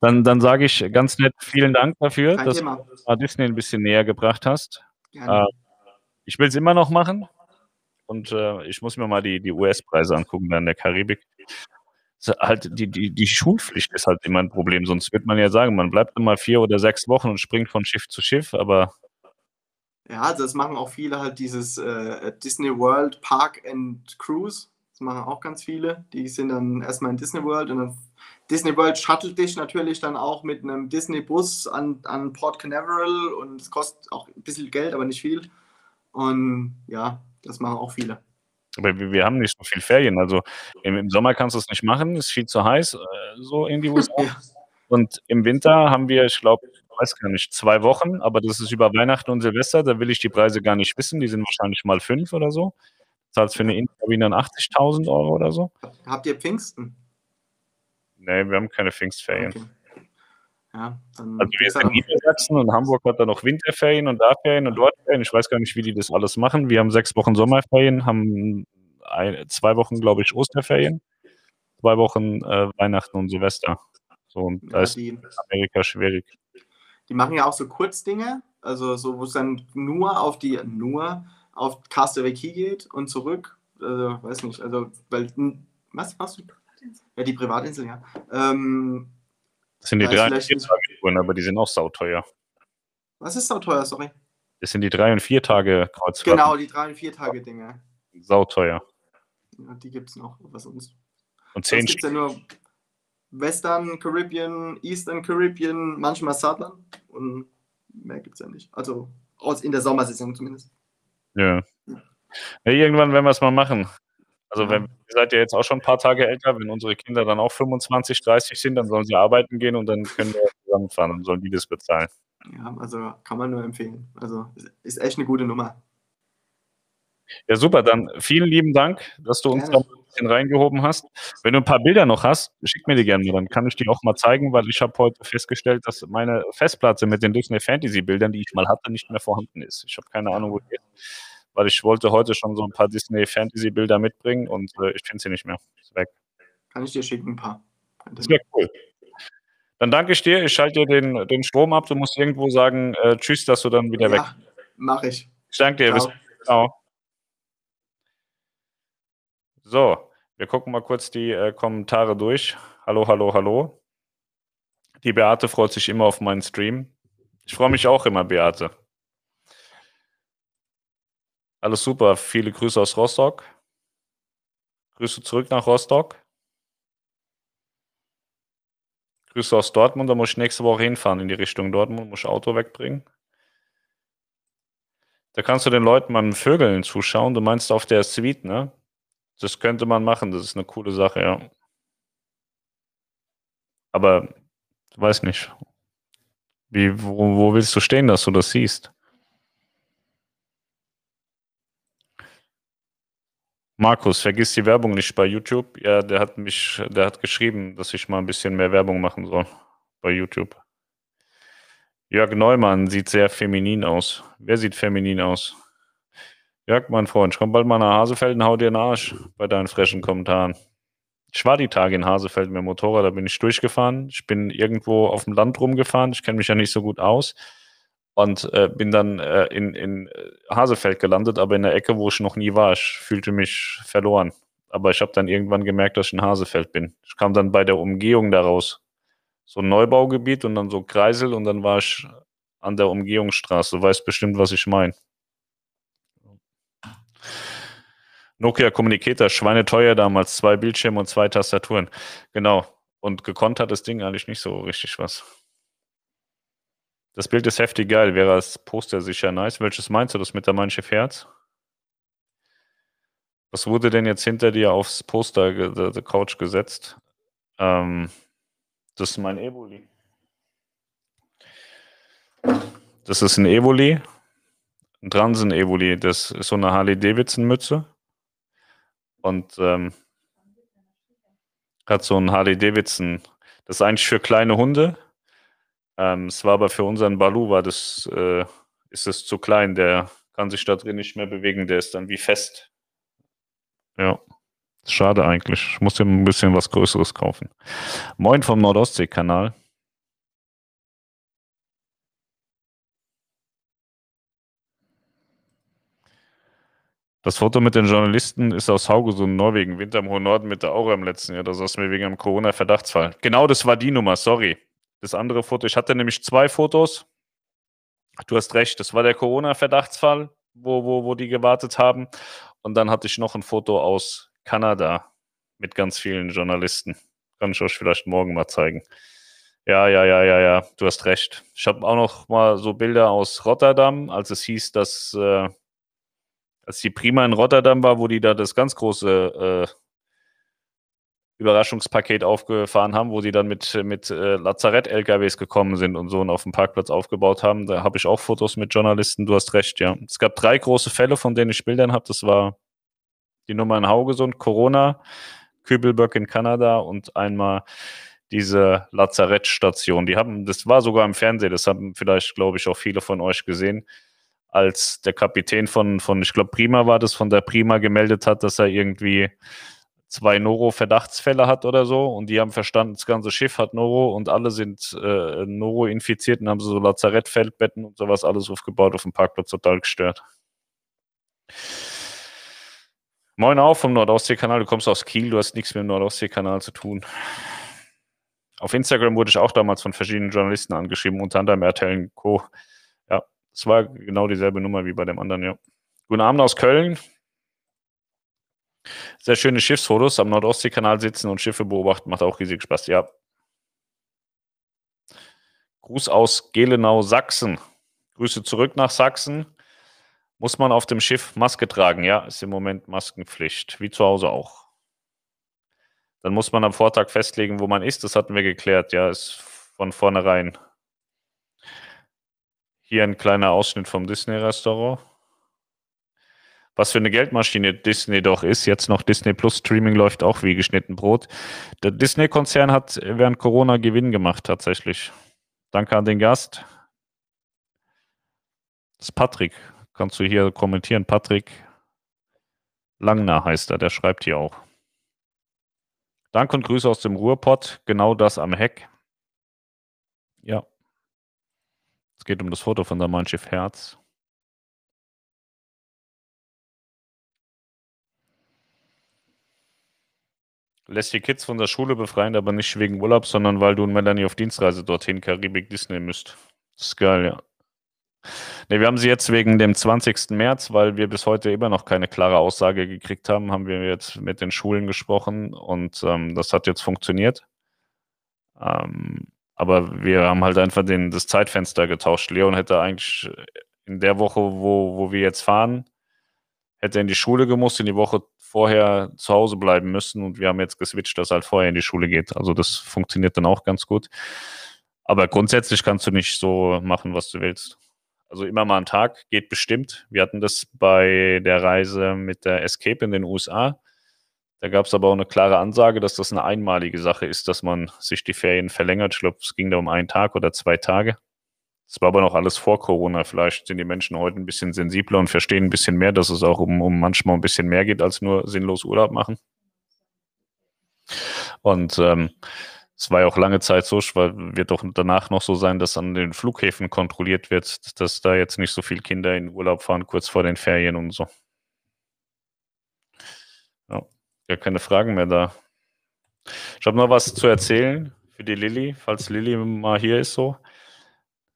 A: Dann, dann sage ich ganz nett vielen Dank dafür,
B: kein
A: dass
B: Thema.
A: du Disney ein bisschen näher gebracht hast.
B: Gerne.
A: Ich will es immer noch machen und äh, ich muss mir mal die, die US-Preise angucken, da in der Karibik. Halt, die, die, die Schulpflicht ist halt immer ein Problem, sonst wird man ja sagen, man bleibt immer vier oder sechs Wochen und springt von Schiff zu Schiff, aber
B: Ja, also das machen auch viele halt dieses äh, Disney World Park and Cruise. Das machen auch ganz viele. Die sind dann erstmal in Disney World und dann Disney World shuttelt dich natürlich dann auch mit einem Disney Bus an, an Port Canaveral und es kostet auch ein bisschen Geld, aber nicht viel. Und ja, das machen auch viele.
A: Aber wir, haben nicht so viel Ferien. Also im, im Sommer kannst du es nicht machen, ist viel zu heiß, äh, so in die USA. Und im Winter haben wir, ich glaube, weiß gar nicht, zwei Wochen, aber das ist über Weihnachten und Silvester. Da will ich die Preise gar nicht wissen. Die sind wahrscheinlich mal fünf oder so. Zahlst für eine Interkabine dann 80.000 Euro oder so.
B: Habt ihr Pfingsten?
A: Nee, wir haben keine Pfingstferien.
B: Okay. Ja,
A: Also wir sind in Niedersachsen und Hamburg hat dann noch Winterferien und da Ferien und dort Ferien. Ich weiß gar nicht, wie die das alles machen. Wir haben sechs Wochen Sommerferien, haben ein, zwei Wochen, glaube ich, Osterferien, zwei Wochen äh, Weihnachten und Silvester. So, und da
B: ja,
A: ist
B: die,
A: Amerika schwierig.
B: Die machen ja auch so Kurzdinge, also so, wo es dann nur auf die, nur auf Castaway Key geht und zurück. Also, weiß nicht, also, weil, was machst du? Ja, die Privatinsel, ja. Ähm,
A: Das sind die drei und vier Tage Touren, aber die sind auch sauteuer.
B: was ist so teuer, sorry?
A: Das sind die drei und vier Tage Kreuzfahrten.
B: Genau, die drei- und vier Tage Dinge.
A: Sauteuer.
B: Ja, die gibt es noch, was uns.
A: Und zehn
B: gibt es ja nur Western Caribbean, Eastern Caribbean, manchmal Southern und mehr gibt es ja nicht. Also aus, in der Sommersaison zumindest.
A: Ja. ja. Irgendwann werden wir es mal machen. Also wenn, ihr seid ja jetzt auch schon ein paar Tage älter, wenn unsere Kinder dann auch 25, 30 sind, dann sollen sie arbeiten gehen und dann können wir zusammenfahren und sollen die das bezahlen.
B: Ja, also kann man nur empfehlen. Also ist echt eine gute Nummer.
A: Ja, super, dann vielen lieben Dank, dass du uns
B: Gerne.
A: da bisschen reingehoben hast. Wenn du ein paar Bilder noch hast, schick mir die gerne dann kann ich die auch mal zeigen, weil ich habe heute festgestellt, dass meine Festplatte mit den Disney Fantasy Bildern, die ich mal hatte, nicht mehr vorhanden ist. Ich habe keine Ahnung, wo die ist, weil ich wollte heute schon so ein paar Disney Fantasy Bilder mitbringen und äh, ich finde sie nicht mehr. Ist weg.
B: Kann ich dir schicken, ein paar.
A: Das wäre cool. Dann danke ich dir. Ich schalte dir den, den Strom ab. Du musst irgendwo sagen, äh, tschüss, dass du dann wieder weg.
B: Ja, mach ich.
A: Ich danke dir. Bis
B: Ciao.
A: So, wir gucken mal kurz die äh, Kommentare durch. Hallo, hallo, hallo. Die Beate freut sich immer auf meinen Stream. Ich freue mich auch immer, Beate. Alles super. Viele Grüße aus Rostock. Grüße zurück nach Rostock. Grüße aus Dortmund. Da muss ich nächste Woche hinfahren in die Richtung Dortmund. Muss ich Auto wegbringen. Da kannst du den Leuten mit Vögeln zuschauen. Du meinst auf der Suite, ne? Das könnte man machen. Das ist eine coole Sache, ja. Aber weiß nicht. Wie, wo, wo willst du stehen, dass du das siehst? Markus, vergiss die Werbung nicht bei YouTube. Ja, der hat mich, der hat geschrieben, dass ich mal ein bisschen mehr Werbung machen soll bei YouTube. Jörg Neumann sieht sehr feminin aus. Wer sieht feminin aus? Jörg, mein Freund, ich komm bald mal nach Hasefeld und hau dir den Arsch bei deinen frischen Kommentaren. Ich war die Tage in Hasefeld mit dem Motorrad, da bin ich durchgefahren. Ich bin irgendwo auf dem Land rumgefahren. Ich kenne mich ja nicht so gut aus. Und äh, bin dann äh, in, in äh, Hasefeld gelandet, aber in der Ecke, wo ich noch nie war. Ich fühlte mich verloren. Aber ich habe dann irgendwann gemerkt, dass ich in Hasefeld bin. Ich kam dann bei der Umgehung daraus. So ein Neubaugebiet und dann so Kreisel und dann war ich an der Umgehungsstraße. Du weißt bestimmt, was ich meine. Nokia Communicator, schweineteuer damals, zwei Bildschirme und zwei Tastaturen. Genau. Und gekonnt hat das Ding eigentlich nicht so richtig was. Das Bild ist heftig geil, wäre als Poster sicher nice. Welches meinst du, das mit der Mein Herz? Was wurde denn jetzt hinter dir aufs Poster, der, der Couch gesetzt? Ähm, das ist mein Evoli. Das ist ein Evoli, ein Transen-Evoli. Das ist so eine Harley-Davidson-Mütze. Und ähm, hat so ein Harley-Davidson. Das ist eigentlich für kleine Hunde. Ähm, es war aber für unseren Balu, war das, äh, ist es zu klein. Der kann sich da drin nicht mehr bewegen. Der ist dann wie fest. Ja. Schade eigentlich. Ich muss dir ein bisschen was Größeres kaufen. Moin vom Nordostsee-Kanal. Das Foto mit den Journalisten ist aus Haugesund, Norwegen, Winter im hohen Norden mit der Aura im letzten Jahr. Da saßen wir wegen einem Corona-Verdachtsfall. Genau, das war die Nummer, sorry. Das andere Foto, ich hatte nämlich zwei Fotos. Du hast recht, das war der Corona-Verdachtsfall, wo, wo, wo die gewartet haben. Und dann hatte ich noch ein Foto aus Kanada mit ganz vielen Journalisten. Kann ich euch vielleicht morgen mal zeigen. Ja, ja, ja, ja, ja, du hast recht. Ich habe auch noch mal so Bilder aus Rotterdam, als es hieß, dass äh, als die Prima in Rotterdam war, wo die da das ganz große äh, Überraschungspaket aufgefahren haben, wo die dann mit, mit äh, Lazarett-LKWs gekommen sind und so und auf dem Parkplatz aufgebaut haben. Da habe ich auch Fotos mit Journalisten, du hast recht, ja. Es gab drei große Fälle, von denen ich Bildern habe. Das war die Nummer in Haugesund, Corona, Kübelböck in Kanada und einmal diese Lazarettstation. Die haben, das war sogar im Fernsehen, das haben vielleicht, glaube ich, auch viele von euch gesehen, als der Kapitän von, von ich glaube, Prima war das, von der Prima gemeldet hat, dass er irgendwie zwei Noro-Verdachtsfälle hat oder so und die haben verstanden, das ganze Schiff hat Noro und alle sind äh, Noro infiziert und haben so Lazarettfeldbetten und sowas alles aufgebaut auf dem Parkplatz total gestört. Moin auch vom Nordostseekanal, du kommst aus Kiel, du hast nichts mit dem Nordostseekanal zu tun. Auf Instagram wurde ich auch damals von verschiedenen Journalisten angeschrieben, unter anderem RTL Co. Es war genau dieselbe Nummer wie bei dem anderen, ja. Guten Abend aus Köln. Sehr schöne Schiffsfotos am Nordostseekanal sitzen und Schiffe beobachten, macht auch riesig Spaß, ja. Gruß aus Gelenau, Sachsen. Grüße zurück nach Sachsen. Muss man auf dem Schiff Maske tragen? Ja, ist im Moment Maskenpflicht, wie zu Hause auch. Dann muss man am Vortag festlegen, wo man ist. Das hatten wir geklärt. Ja, ist von vornherein. Hier ein kleiner Ausschnitt vom Disney-Restaurant. was für eine Geldmaschine Disney doch ist. Jetzt noch Disney Plus Streaming läuft auch wie geschnitten Brot. Der Disney-Konzern hat während Corona Gewinn gemacht, tatsächlich. Danke an den Gast. Das ist Patrick. Kannst du hier kommentieren? Patrick Langner heißt er, der schreibt hier auch. Danke und Grüße aus dem Ruhrpott. Genau das am Heck. Ja. Es geht um das Foto von der Mein Schiff Herz. Lässt die Kids von der Schule befreien, aber nicht wegen Urlaub, sondern weil du und Melanie auf Dienstreise dorthin Karibik Disney müsst. Das ist geil, ja. Ne, wir haben sie jetzt wegen dem 20. März, weil wir bis heute immer noch keine klare Aussage gekriegt haben, haben wir jetzt mit den Schulen gesprochen und ähm, das hat jetzt funktioniert. Ähm, aber wir haben halt einfach den, das Zeitfenster getauscht. Leon hätte eigentlich in der Woche, wo, wo wir jetzt fahren, hätte in die Schule gemusst, in die Woche vorher zu Hause bleiben müssen und wir haben jetzt geswitcht, dass er halt vorher in die Schule geht. Also das funktioniert dann auch ganz gut. Aber grundsätzlich kannst du nicht so machen, was du willst. Also immer mal einen Tag geht bestimmt. Wir hatten das bei der Reise mit der Escape in den USA. Da gab es aber auch eine klare Ansage, dass das eine einmalige Sache ist, dass man sich die Ferien verlängert. Ich glaube, es ging da um einen Tag oder zwei Tage. Das war aber noch alles vor Corona. Vielleicht sind die Menschen heute ein bisschen sensibler und verstehen ein bisschen mehr, dass es auch um, um manchmal ein bisschen mehr geht als nur sinnlos Urlaub machen. Und ähm, es war ja auch lange Zeit so, weil wird doch danach noch so sein, dass an den Flughäfen kontrolliert wird, dass da jetzt nicht so viele Kinder in Urlaub fahren, kurz vor den Ferien und so. Ja, gar keine Fragen mehr da. Ich habe noch was zu erzählen für die Lilly, falls Lilly mal hier ist so.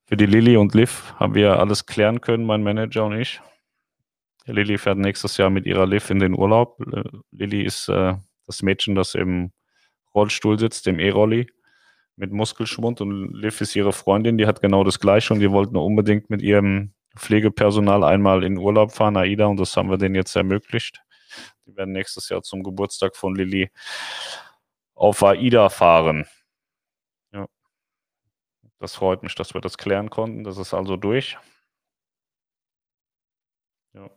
A: Für die Lilly und Liv haben wir alles klären können, mein Manager und ich. Lilly fährt nächstes Jahr mit ihrer Liv in den Urlaub. Lilly ist äh, das Mädchen, das im Rollstuhl sitzt, dem E-Rolli mit Muskelschwund und Liv ist ihre Freundin, die hat genau das gleiche und die wollten unbedingt mit ihrem Pflegepersonal einmal in Urlaub fahren, AIDA, und das haben wir denen jetzt ermöglicht. Die werden nächstes Jahr zum Geburtstag von Lilly auf AIDA fahren. Ja. Das freut mich, dass wir das klären konnten. Das ist also durch. Ja.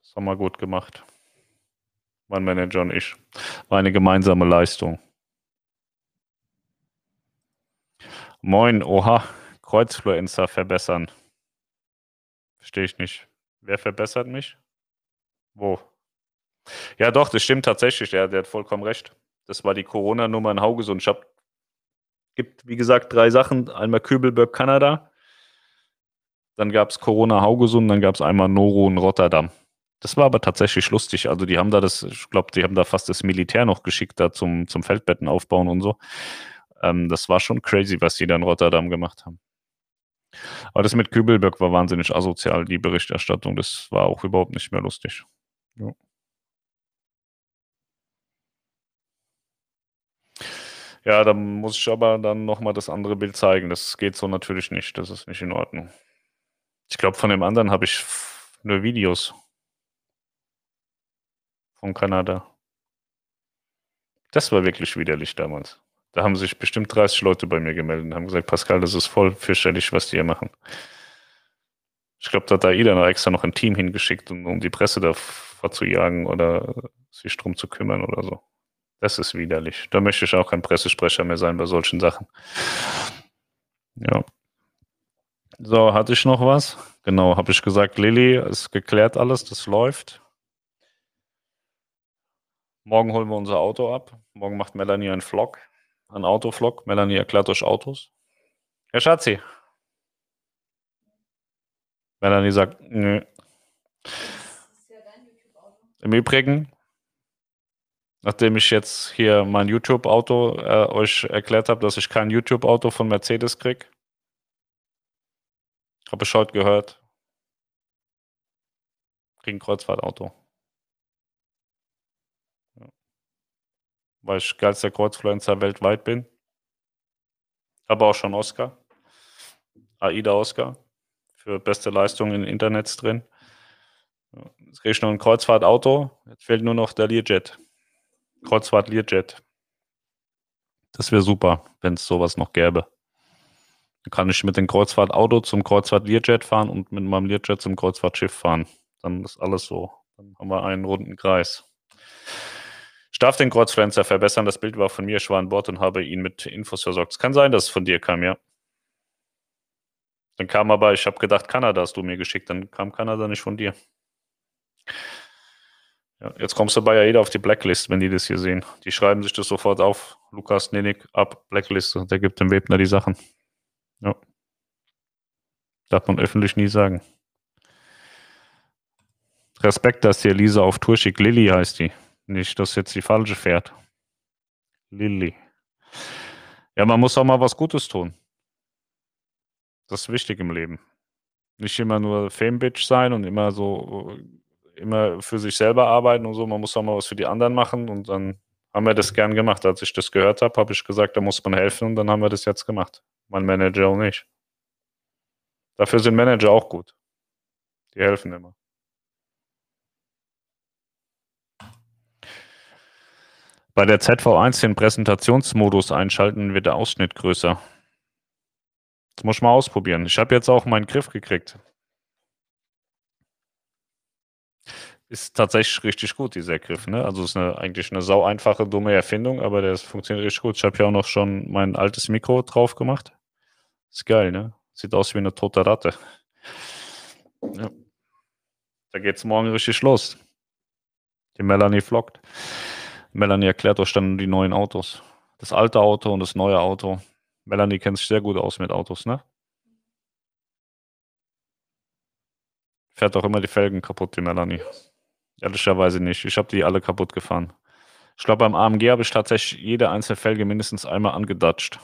A: Das haben wir gut gemacht mein Manager und ich. War eine gemeinsame Leistung. Moin, oha, Kreuzfluencer verbessern. Verstehe ich nicht. Wer verbessert mich? Wo? Ja, doch, das stimmt tatsächlich. Der, der hat vollkommen recht. Das war die Corona-Nummer in Haugesund. Ich habe, gibt, wie gesagt, drei Sachen. Einmal Kübelberg, Kanada. Dann gab es Corona Haugesund, dann gab es einmal Noro in Rotterdam. Das war aber tatsächlich lustig. Also die haben da das, ich glaube, die haben da fast das Militär noch geschickt da zum, zum Feldbetten aufbauen und so. Ähm, das war schon crazy, was die da in Rotterdam gemacht haben. Aber das mit Kübelberg war wahnsinnig asozial, die Berichterstattung. Das war auch überhaupt nicht mehr lustig. Ja. Ja, da muss ich aber dann nochmal das andere Bild zeigen. Das geht so natürlich nicht. Das ist nicht in Ordnung. Ich glaube, von dem anderen habe ich nur Videos von Kanada. Das war wirklich widerlich damals. Da haben sich bestimmt 30 Leute bei mir gemeldet und haben gesagt, Pascal, das ist voll fürchterlich, was die hier machen. Ich glaube, da hat AIDA noch extra noch ein Team hingeschickt, um, um die Presse davor zu jagen oder sich drum zu kümmern oder so. Das ist widerlich. Da möchte ich auch kein Pressesprecher mehr sein bei solchen Sachen. Ja. So, hatte ich noch was? Genau, habe ich gesagt, Lilly, ist geklärt alles, das läuft. Morgen holen wir unser Auto ab. Morgen macht Melanie einen Vlog, einen Autovlog. Melanie erklärt euch Autos. Herr Schatzi. Melanie sagt, nö. Im Übrigen, nachdem ich jetzt hier mein YouTube-Auto äh, euch erklärt habe, dass ich kein YouTube-Auto von Mercedes kriege, habe ich heute gehört, kriege ein Kreuzfahrtauto. weil ich geilster Kreuzfluencer weltweit bin. Aber auch schon Oscar. AIDA Oscar für beste Leistung in Internets drin. Jetzt kriege ich noch ein Kreuzfahrtauto. Jetzt fehlt nur noch der Learjet. Kreuzfahrt Learjet. Das wäre super, wenn es sowas noch gäbe. Dann kann ich mit dem Kreuzfahrtauto zum Kreuzfahrt Learjet fahren und mit meinem Learjet zum Kreuzfahrtschiff fahren. Dann ist alles so. Dann haben wir einen runden Kreis. Ich darf den Kreuzpflanzer verbessern. Das Bild war von mir. Ich war an Bord und habe ihn mit Infos versorgt. Es kann sein, dass es von dir kam, ja. Dann kam aber, ich habe gedacht, Kanada hast du mir geschickt. Dann kam Kanada nicht von dir. Ja, jetzt kommst du bei AIDA auf die Blacklist, wenn die das hier sehen. Die schreiben sich das sofort auf. Lukas Nenik ab, Blacklist. Der gibt dem Webner die Sachen. Ja. Darf man öffentlich nie sagen. Respekt, dass die Elisa auf Tour schickt. Lilly heißt die. Nicht, dass jetzt die falsche fährt. Lilly. Ja, man muss auch mal was Gutes tun. Das ist wichtig im Leben. Nicht immer nur Fame-Bitch sein und immer so, immer für sich selber arbeiten und so. Man muss auch mal was für die anderen machen und dann haben wir das gern gemacht. Als ich das gehört habe, habe ich gesagt, da muss man helfen und dann haben wir das jetzt gemacht. Mein Manager und ich. Dafür sind Manager auch gut. Die helfen immer. Bei der ZV1 den Präsentationsmodus einschalten, wird der Ausschnitt größer. Das muss ich mal ausprobieren. Ich habe jetzt auch meinen Griff gekriegt. Ist tatsächlich richtig gut, dieser Griff. Ne? Also ist eine, eigentlich eine sau einfache, dumme Erfindung, aber der funktioniert richtig gut. Ich habe ja auch noch schon mein altes Mikro drauf gemacht. Ist geil, ne? Sieht aus wie eine tote Ratte. Ja. Da geht's morgen richtig los. Die Melanie vloggt. Melanie erklärt euch dann die neuen Autos. Das alte Auto und das neue Auto. Melanie kennt sich sehr gut aus mit Autos, ne? Fährt auch immer die Felgen kaputt, die Melanie. Ehrlicherweise nicht. Ich habe die alle kaputt gefahren. Ich glaube, beim AMG habe ich tatsächlich jede einzelne Felge mindestens einmal angedatscht.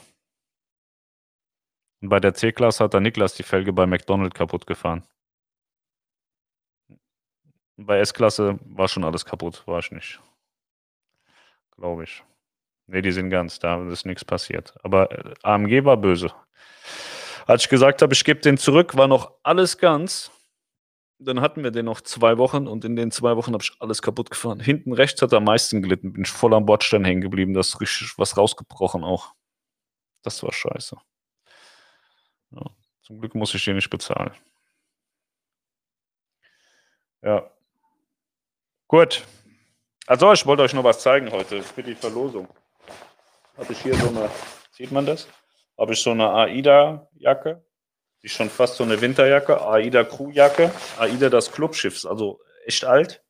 A: Und bei der C-Klasse hat der Niklas die Felge bei McDonald's kaputt gefahren. Bei S-Klasse war schon alles kaputt, war ich nicht. Glaube ich. Ne, die sind ganz, da ist nichts passiert. Aber äh, AMG war böse. Als ich gesagt habe, ich gebe den zurück, war noch alles ganz. Dann hatten wir den noch zwei Wochen und in den zwei Wochen habe ich alles kaputt gefahren. Hinten rechts hat er am meisten gelitten, bin ich voll am Bordstein hängen geblieben, da ist richtig was rausgebrochen auch. Das war scheiße. Ja, zum Glück muss ich den nicht bezahlen. Ja. Gut. Also, ich wollte euch noch was zeigen heute für die Verlosung. Habe ich hier so eine, sieht man das? Habe ich so eine AIDA-Jacke. Die schon fast so eine Winterjacke. AIDA Crewjacke. AIDA das Clubschiff, also echt alt.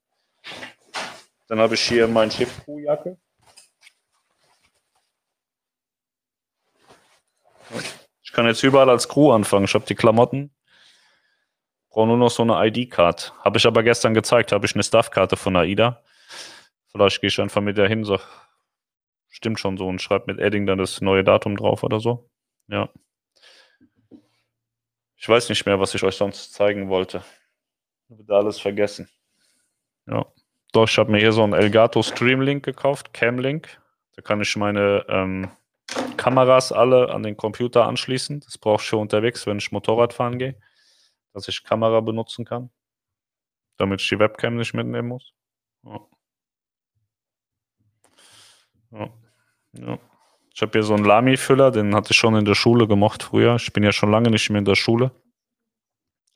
A: Dann habe ich hier mein Schiff Crewjacke. kann jetzt überall als Crew anfangen. Ich habe die Klamotten. Brauche nur noch so eine ID-Card. Habe ich aber gestern gezeigt. Habe ich eine Staff-Karte von AIDA. Vielleicht gehe ich einfach mit der hin, sag, stimmt schon so und schreibe mit Edding dann das neue Datum drauf oder so. Ja. Ich weiß nicht mehr, was ich euch sonst zeigen wollte. Ich habe alles vergessen. Ja. Doch, ich habe mir hier so einen Elgato Stream Link gekauft, Cam Link. Da kann ich meine ähm, Kameras alle an den Computer anschließen. Das brauche ich für unterwegs, wenn ich Motorrad fahren gehe, dass ich Kamera benutzen kann, damit ich die Webcam nicht mitnehmen muss. Ja. Ja. Ja. Ich habe hier so einen Lamy-Füller, den hatte ich schon in der Schule gemocht früher. Ich bin ja schon lange nicht mehr in der Schule.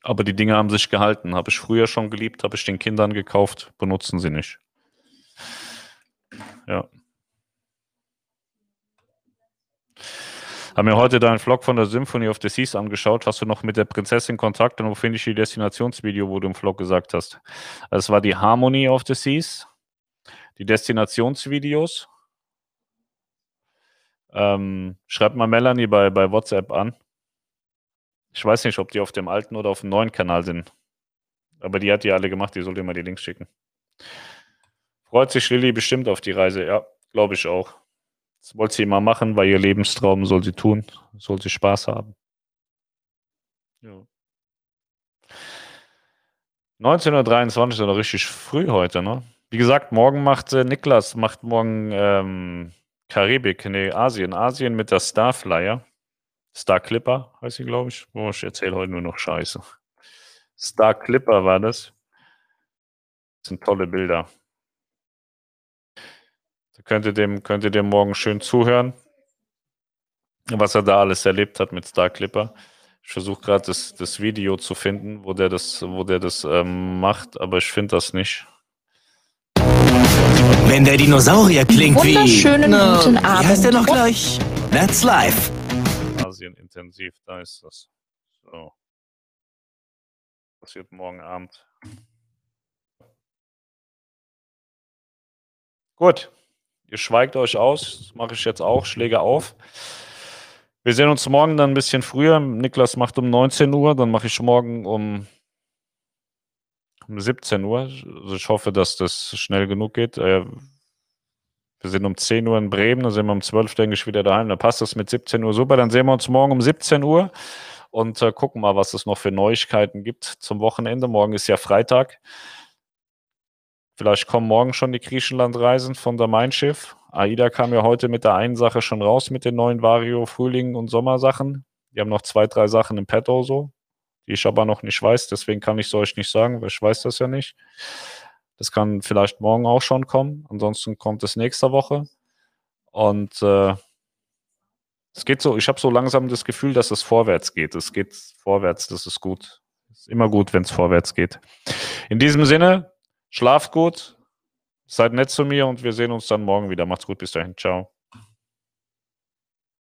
A: Aber die Dinge haben sich gehalten. Habe ich früher schon geliebt, habe ich den Kindern gekauft, benutzen sie nicht. Ja. Haben mir heute deinen Vlog von der Symphony of the Seas angeschaut. Hast du noch mit der Prinzessin Kontakt und wo finde ich die Destinationsvideo, wo du im Vlog gesagt hast? Das war die Harmony of the Seas, die Destinationsvideos. Ähm, schreibt mal Melanie bei, bei WhatsApp an. Ich weiß nicht, ob die auf dem alten oder auf dem neuen Kanal sind. Aber die hat die alle gemacht, die soll dir mal die Links schicken. Freut sich Lilly bestimmt auf die Reise, ja, glaube ich auch. Das wollte sie immer machen, weil ihr Lebenstraum soll sie tun, soll sie Spaß haben. Ja. 1923 ist noch richtig früh heute, ne? Wie gesagt, morgen macht äh, Niklas, macht morgen ähm, Karibik, nee, Asien. Asien mit der Starflyer. Star Clipper heißt sie, glaube ich. Oh, ich erzähle heute nur noch Scheiße. Star Clipper war das. Das sind tolle Bilder. Da könnt ihr dem, könnt ihr dem morgen schön zuhören, was er da alles erlebt hat mit Star Clipper. Ich versuche gerade das, das Video zu finden, wo der das, wo der das ähm, macht, aber ich finde das nicht.
D: Wenn der Dinosaurier klingt wie...
E: Wunderschönen
D: Na,
E: guten
D: Wie heißt der noch
E: Abend.
D: gleich? That's life.
A: Asien intensiv, da ist das. So. Passiert morgen Abend. Gut. Ihr schweigt euch aus. Das mache ich jetzt auch. Schläge auf. Wir sehen uns morgen dann ein bisschen früher. Niklas macht um 19 Uhr. Dann mache ich morgen um 17 Uhr. Also ich hoffe, dass das schnell genug geht. Äh, wir sind um 10 Uhr in Bremen, dann sind wir um 12 denke ich wieder daheim. Dann passt das mit 17 Uhr super. Dann sehen wir uns morgen um 17 Uhr und äh, gucken mal, was es noch für Neuigkeiten gibt zum Wochenende. Morgen ist ja Freitag. Vielleicht kommen morgen schon die Griechenlandreisen von der Mein Schiff. AIDA kam ja heute mit der einen Sache schon raus mit den neuen Vario Frühling und Sommersachen. Die haben noch zwei, drei Sachen im Petto so, ich aber noch nicht weiß. Deswegen kann ich es euch nicht sagen, weil ich weiß das ja nicht. Das kann vielleicht morgen auch schon kommen. Ansonsten kommt es nächste Woche. Und äh, es geht so, ich habe so langsam das Gefühl, dass es vorwärts geht. Es geht vorwärts, das ist gut. Ist immer gut, wenn es vorwärts geht. In diesem Sinne, schlaft gut, seid nett zu mir und wir sehen uns dann morgen wieder. Macht's gut, bis dahin. Ciao.